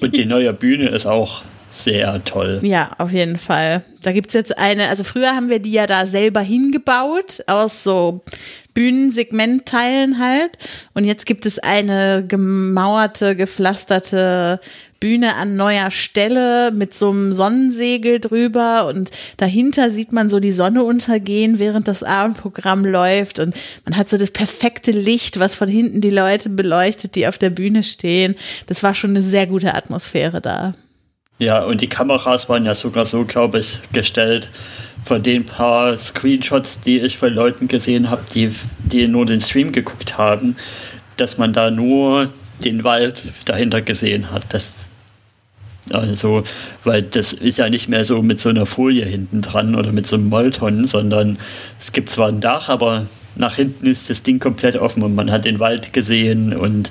Und die neue Bühne ist auch sehr toll. Ja, auf jeden Fall. Da gibt's jetzt eine, also früher haben wir die ja da selber hingebaut, aus so Bühnensegmentteilen halt. Und jetzt gibt es eine gemauerte, gepflasterte Bühne an neuer Stelle mit so einem Sonnensegel drüber und dahinter sieht man so die Sonne untergehen, während das Abendprogramm läuft und man hat so das perfekte Licht, was von hinten die Leute beleuchtet, die auf der Bühne stehen. Das war schon eine sehr gute Atmosphäre da. Ja, und die Kameras waren ja sogar so, glaube ich, gestellt. Von den paar Screenshots, die ich von Leuten gesehen habe, die, die nur den Stream geguckt haben, dass man da nur den Wald dahinter gesehen hat. Das, also, weil das ist ja nicht mehr so mit so einer Folie hinten dran oder mit so einem Molton, sondern es gibt zwar ein Dach, aber nach hinten ist das Ding komplett offen und man hat den Wald gesehen und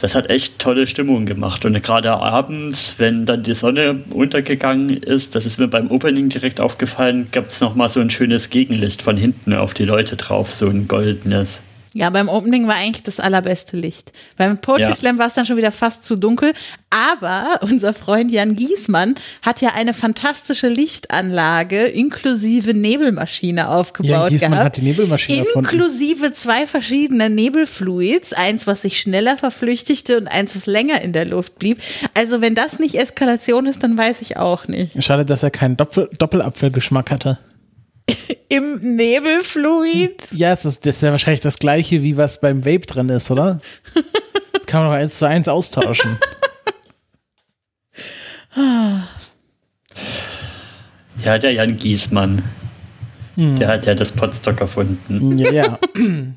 das hat echt tolle Stimmung gemacht. Und gerade abends, wenn dann die Sonne untergegangen ist, das ist mir beim Opening direkt aufgefallen, gab es nochmal so ein schönes Gegenlicht von hinten auf die Leute drauf, so ein goldenes. Ja, beim Opening war eigentlich das allerbeste Licht. Beim Poetry Ja. Slam war es dann schon wieder fast zu dunkel. Aber unser Freund Jan Giesmann hat ja eine fantastische Lichtanlage inklusive Nebelmaschine aufgebaut Jan Giesmann gehabt. hat die Nebelmaschine erfunden. Inklusive zwei verschiedene Nebelfluids. Eins, was sich schneller verflüchtigte und eins, was länger in der Luft blieb. Also wenn das nicht Eskalation ist, dann weiß ich auch nicht. Schade, dass er keinen Doppel Doppelapfelgeschmack hatte. Im Nebelfluid? Ja, es ist, das ist ja wahrscheinlich das gleiche, wie was beim Vape drin ist, oder? Das kann man doch eins zu eins austauschen. Ja, der Jan Giesmann. Der hat ja das Potstock erfunden. Ja, ja.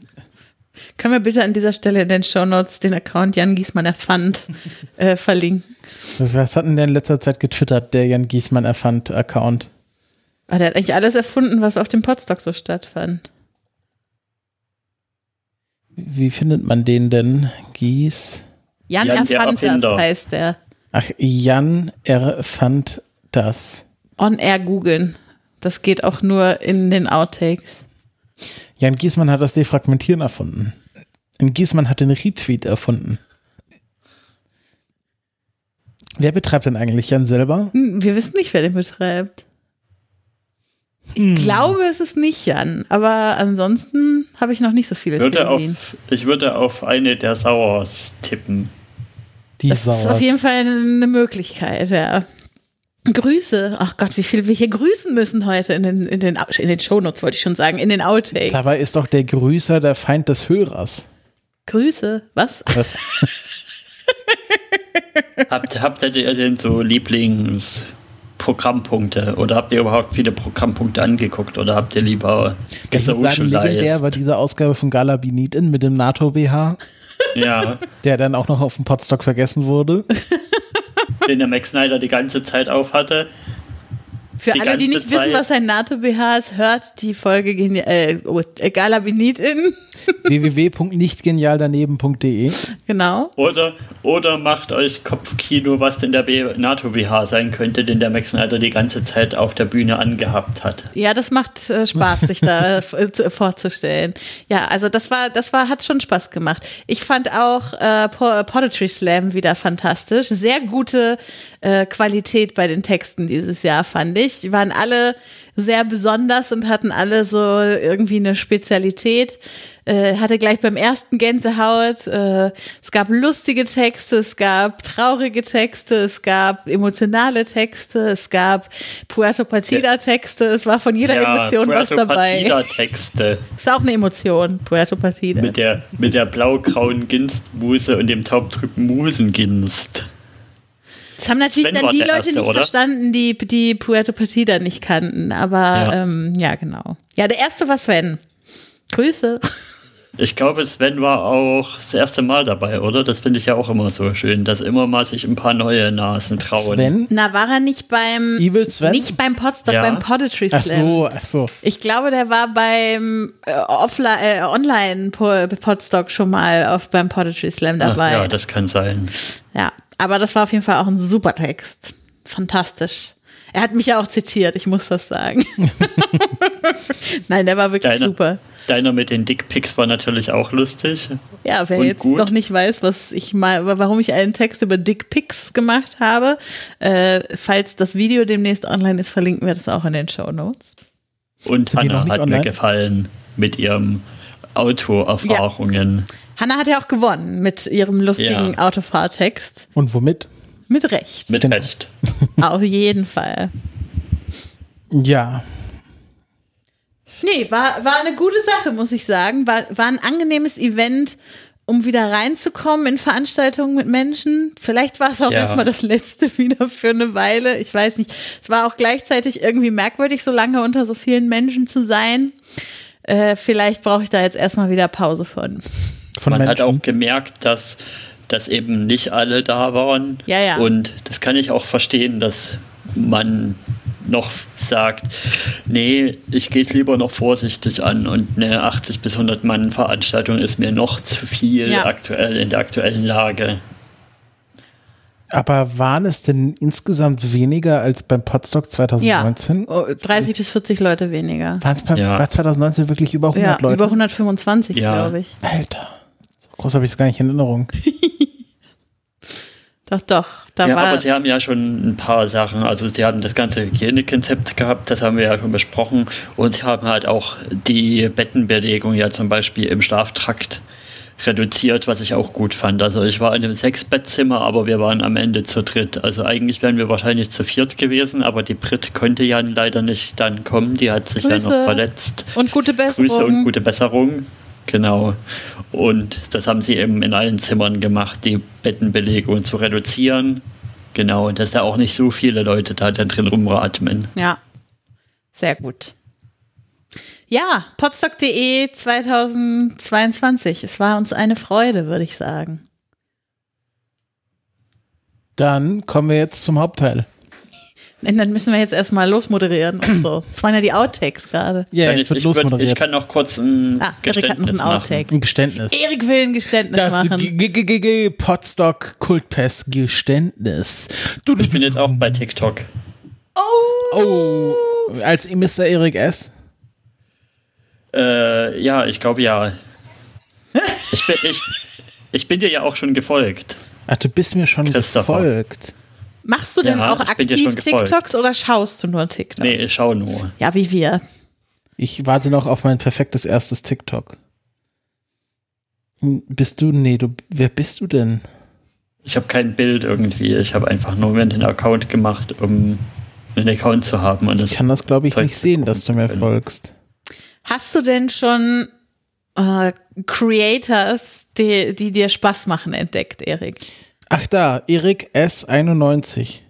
Können wir bitte an dieser Stelle in den Shownotes den Account Jan Giesmann erfand äh, verlinken? Was, was hat denn der in letzter Zeit getwittert, der Jan Giesmann erfand Account? Ah, der hat eigentlich alles erfunden, was auf dem Podstock so stattfand. Wie findet man den denn? Gies. Jan, Jan, erfand das, heißt der. Ach, Jan erfand das. On air googeln. Das geht auch nur in den Outtakes. Jan Giesmann hat das Defragmentieren erfunden. Und Giesmann hat den Retweet erfunden. Wer betreibt denn eigentlich Jan selber? Hm, Wir wissen nicht, wer den betreibt. Ich glaube, es ist nicht Jan, aber ansonsten habe ich noch nicht so viele Würde auf, ich würde auf eine der Sauers tippen. Die Das ist auf jeden Fall eine Möglichkeit, ja. Grüße. Ach Gott, wie viel wir hier grüßen müssen heute in den, in den, in den Shownotes, wollte ich schon sagen, in den Outtakes. Dabei ist doch der Grüßer der Feind des Hörers. Grüße. Was? Das, Habt, habt ihr denn so Lieblingsprogrammpunkte oder habt ihr überhaupt viele Programmpunkte angeguckt oder habt ihr lieber sagen, legendär gesocialized? war diese Ausgabe von Gala Benitin mit dem NATO-BH, Ja, der dann auch noch auf dem Podstock vergessen wurde. den der Max Snyder die ganze Zeit auf hatte. Für Die alle, die nicht wissen, Zeit. was ein NATO-BH ist, hört die Folge geni- äh, oh, äh, Gala Benitin. www.nichtgenialdaneben.de Genau. Oder, oder macht euch Kopfkino, was denn der NATO-BH sein könnte, den der Max Snyder die ganze Zeit auf der Bühne angehabt hat. Ja, das macht äh, Spaß, sich da äh, zu- vorzustellen. Ja, also das war, das war, hat schon Spaß gemacht. Ich fand auch äh, Po- Poetry Slam wieder fantastisch. Sehr gute äh, Qualität bei den Texten dieses Jahr, fand ich. Die waren alle sehr besonders und hatten alle so irgendwie eine Spezialität. Äh, hatte gleich beim ersten Gänsehaut. Äh, es gab lustige Texte, es gab traurige Texte, es gab emotionale Texte, es gab Puerto Partida Texte. Es war von jeder Emotion was Puerto dabei. Partida-Texte Ist auch eine Emotion, Puerto Partida. mit der, mit der blau-grauen Ginstmuse und dem taubdrücken Musenginst. Das haben natürlich Sven dann die Leute Erste, nicht oder? verstanden, die die Puerto Partida nicht kannten. Aber Ja. ähm, ja genau. Ja, der erste war Sven. Grüße. Ich glaube, Sven war auch das erste Mal dabei, oder? Das finde ich ja auch immer so schön, dass immer mal sich ein paar neue Nasen trauen. Sven? Na, war er nicht beim Evil Sven? nicht beim Podstock, Ja. beim Poetry Ach Slam. so, ach so. Ich glaube, der war beim äh, Offline, äh, Online Po- Podstock schon mal auf beim Poetry Slam Ach, dabei. ja, das kann sein. Ja, aber das war auf jeden Fall auch ein super Text. Fantastisch. Er hat mich ja auch zitiert, ich muss das sagen. Nein, der war wirklich Deine- super. Deiner mit den Dickpics war natürlich auch lustig. Ja, wer jetzt gut. noch nicht weiß, was ich mal, warum ich einen Text über Dickpics gemacht habe, äh, falls das Video demnächst online ist, verlinken wir das auch in den Show Notes. Und Sind die noch Anna nicht hat online? mir gefallen mit ihrem Autoerfahrungen. Hanna hat ja auch gewonnen mit ihrem lustigen Ja. Autofahrtext. Und womit? Mit Recht. Mit. Recht. Auf jeden Fall. Ja. Nee, war, war eine gute Sache, muss ich sagen. War, war ein angenehmes Event, um wieder reinzukommen in Veranstaltungen mit Menschen. Vielleicht war es auch Ja. erstmal das letzte wieder für eine Weile. Ich weiß nicht. Es war auch gleichzeitig irgendwie merkwürdig, so lange unter so vielen Menschen zu sein. Äh, vielleicht brauche ich da jetzt erstmal wieder Pause von. Von Man hat Menschen. auch gemerkt, dass, dass eben nicht alle da waren. Ja, ja. Und das kann ich auch verstehen, dass man noch sagt, nee, ich gehe es lieber noch vorsichtig an und eine 80 bis 100 Mann Veranstaltung ist mir noch zu viel Ja. aktuell in der aktuellen Lage. Aber waren es denn insgesamt weniger als beim Podstock Ja, 2019? oh, 30 bis 40 Leute weniger. Waren es bei, Ja. war 2019 wirklich über 100 Ja, Leute? über 125, Ja. glaube ich. Alter. So groß habe ich es gar nicht in Erinnerung. Doch, doch. Da ja, war, aber sie haben ja schon ein paar Sachen. Also sie haben das ganze Hygienekonzept gehabt, das haben wir ja schon besprochen. Und sie haben halt auch die Bettenbelegung ja zum Beispiel im Schlaftrakt reduziert, was ich auch gut fand. Also ich war in einem Sechs-Bettzimmer, aber wir waren am Ende zu dritt. Also eigentlich wären wir wahrscheinlich zu viert gewesen, aber die Brit konnte ja leider nicht dann kommen. Die hat sich ja Grüße. noch verletzt. und gute Besserung. Grüße und gute Besserung. Genau. Und das haben sie eben in allen Zimmern gemacht, die Bettenbelegung zu reduzieren. Genau, und dass da auch nicht so viele Leute da drin rumratmen. Ja, sehr gut. Ja, podstock.de 2022. Es war uns eine Freude, würde ich sagen. Dann kommen wir jetzt zum Hauptteil. Und dann müssen wir jetzt erstmal losmoderieren und so. Das waren ja die Outtakes gerade. Ja, jetzt ich, wird ich, würd- ich losmoderiert. kann noch kurz ein Ah, Erik hat noch Geständnis einen machen. Outtake. Ein Geständnis. Erik will ein Geständnis Das machen. G- G- G- G- Podstock Kultpest Geständnis. Du, Ich bin jetzt auch bei TikTok. oh, als Mr. Erik S. Äh, ja, ich glaube ja. Ich bin, ich, ich bin dir ja auch schon gefolgt. Ach, du bist mir schon gefolgt. Machst du denn Ja, auch aktiv. TikToks oder schaust du nur TikTok? Nee, ich schau nur. Ja, wie wir. Ich warte noch auf mein perfektes erstes TikTok. Bist du? Nee, du. Wer bist du denn? Ich habe kein Bild irgendwie. Ich habe einfach nur einen Account gemacht, um einen Account zu haben. Und das Ich kann das, glaube ich, Zeug nicht sehen, dass du mir können. folgst. Hast du denn schon äh, Creators, die, die dir Spaß machen, entdeckt, Erik? Ach da, Erik S91.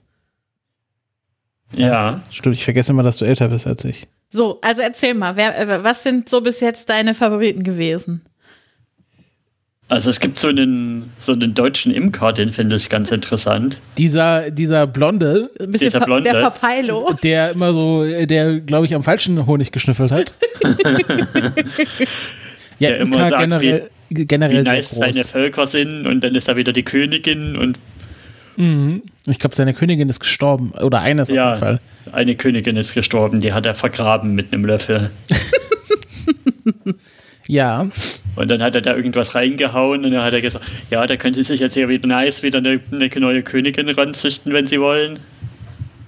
Ja, Stimmt, ich vergesse immer, dass du älter bist als ich. So, also erzähl mal, wer, äh, was sind so bis jetzt deine Favoriten gewesen? Also es gibt so einen, so einen deutschen Imker, den finde ich ganz interessant. Dieser, dieser Blonde, Ein bisschen Dieser Ver- Blonde. der Verpeilo. der immer so, der, glaube ich, am falschen Honig geschnüffelt hat. ja, Der immer Imker sagt, generell, generell Wie nice seine. Völker sind und dann ist da wieder die Königin und Ich glaube, seine Königin ist gestorben. Oder eines auf ja, jeden Fall. eine Königin ist gestorben, die hat er vergraben mit einem Löffel. Ja, Und dann hat er da irgendwas reingehauen und dann hat er gesagt, ja, da könnte sich jetzt hier wieder nice wieder eine, eine neue Königin ranzüchten, wenn sie wollen.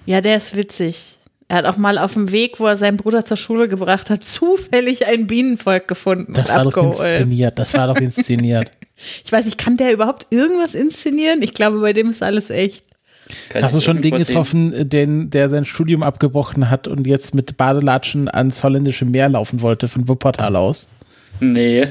Ja, der ist witzig. Er hat auch mal auf dem Weg, wo er seinen Bruder zur Schule gebracht hat, zufällig ein Bienenvolk gefunden das und war doch abgeholt. inszeniert. Das war doch inszeniert. Ich weiß nicht, kann der überhaupt irgendwas inszenieren? Ich glaube, bei dem ist alles echt. Kann Hast du schon den getroffen, den, der sein Studium abgebrochen hat und jetzt mit Badelatschen ans holländische Meer laufen wollte von Wuppertal aus? Nee.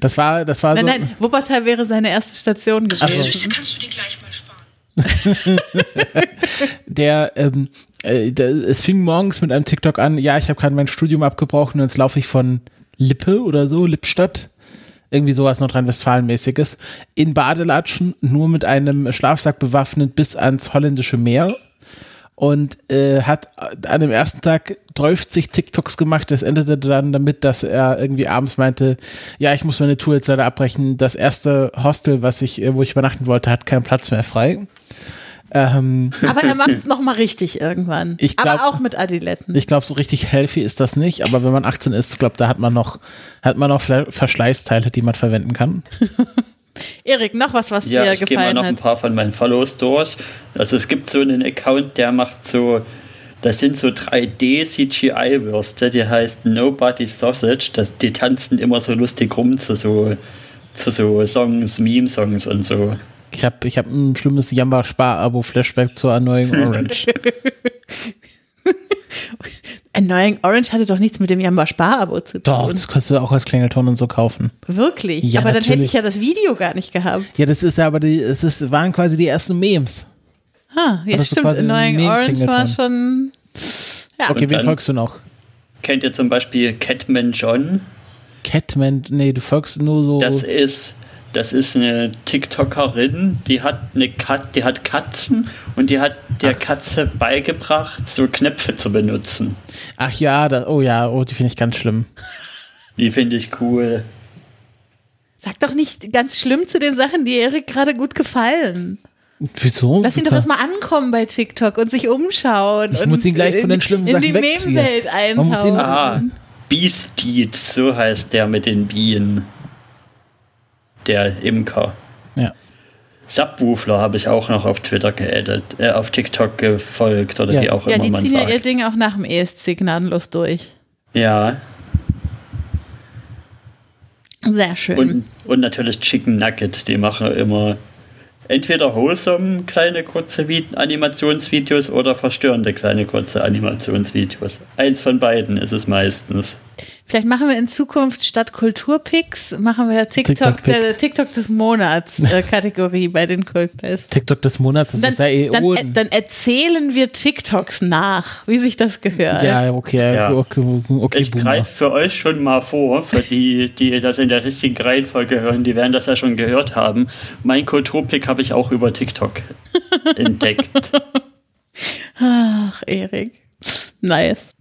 Das war, das war Nein, so. nein, Wuppertal wäre seine erste Station gewesen. so. Süße kannst du dir gleich mal sparen. der, ähm, äh, der, es fing morgens mit einem TikTok an, ja, ich habe gerade mein Studium abgebrochen und jetzt laufe ich von Lippe oder so, Lippstadt, irgendwie sowas Nordrhein-Westfalen-mäßiges, in Badelatschen, nur mit einem Schlafsack bewaffnet bis ans holländische Meer und äh, hat an dem ersten Tag 30 TikToks gemacht. Das endete dann damit, dass er irgendwie abends meinte, ja, ich muss meine Tour jetzt leider abbrechen. Das erste Hostel, was ich, äh, wo ich übernachten wollte, hat keinen Platz mehr frei. Ähm, Aber er macht es nochmal richtig irgendwann. Ich glaub- aber auch mit Adiletten. ich glaube, so richtig healthy ist das nicht, aber wenn man 18 ist, glaube da hat man noch, hat man noch Verschleißteile, die man verwenden kann. Erik, noch was, was Ja, dir ich gehe mal gefallen noch ein hat. paar von meinen Follows durch. Also es gibt so einen Account, der macht so, das sind so 3D-CGI-Würste, die heißt Nobody Sausage. Das, die tanzen immer so lustig rum zu so, zu so Songs, Meme-Songs und so. Ich habe ich hab ein schlimmes Jamba-Spar-Abo-Flashback zur Annoying Orange. Annoying Orange hatte doch nichts mit dem Jamba Spar-Abo zu tun. Doch, das kannst du auch als Klingelton und so kaufen. Wirklich? Ja, aber dann hätte ich ja das Video gar nicht gehabt. Ja, das ist ja aber die, es ist, waren quasi die ersten Memes. Ha, ja, das ist stimmt. Annoying Orange war schon. Ja, Okay, Und wen folgst du noch? Kennt ihr zum Beispiel Catman John? Catman, nee, du folgst nur so. Das ist, das ist eine TikTokerin, die hat eine Kat, die hat Katzen und die hat der Katze beigebracht, so Knöpfe zu benutzen. Ach ja, das, oh ja, oh, die finde ich ganz schlimm. Die finde ich cool. sag doch nicht ganz schlimm zu den Sachen, die Erik gerade gut gefallen. Wieso? Lass ihn doch erstmal ankommen bei TikTok und sich umschauen. Ich und muss ihn gleich in, von den schlimmen in Sachen die wegziehen. Meme-Welt eintauchen. Ah, Beasteeds, so heißt der mit den Bienen. Der Imker. Ja. Subwoofler habe ich auch noch auf Twitter geaddet, äh, auf TikTok gefolgt oder Ja. wie auch Ja, immer die man ziehen ja ihr Ding auch nach dem ESC gnadenlos durch. Ja, Sehr schön. und, und natürlich Chicken Nugget, die machen immer entweder wholesome kleine kurze Vi Animationsvideos oder verstörende kleine kurze Animationsvideos. Eins von beiden ist es meistens. Vielleicht machen wir in Zukunft statt Kulturpicks, machen wir TikTok, TikTok-Picks. der TikTok des Monats äh, Kategorie bei den Kultfest. TikTok des Monats, das Dann, ist ja eh dann, äh, dann erzählen wir TikToks nach, wie sich das gehört. ja, okay, Ja. okay, okay, Ich greife für euch schon mal vor, für die, die das in der richtigen Reihenfolge hören, die werden das ja schon gehört haben. Mein Kulturpick habe ich auch über TikTok entdeckt. Ach, Erik. Nice.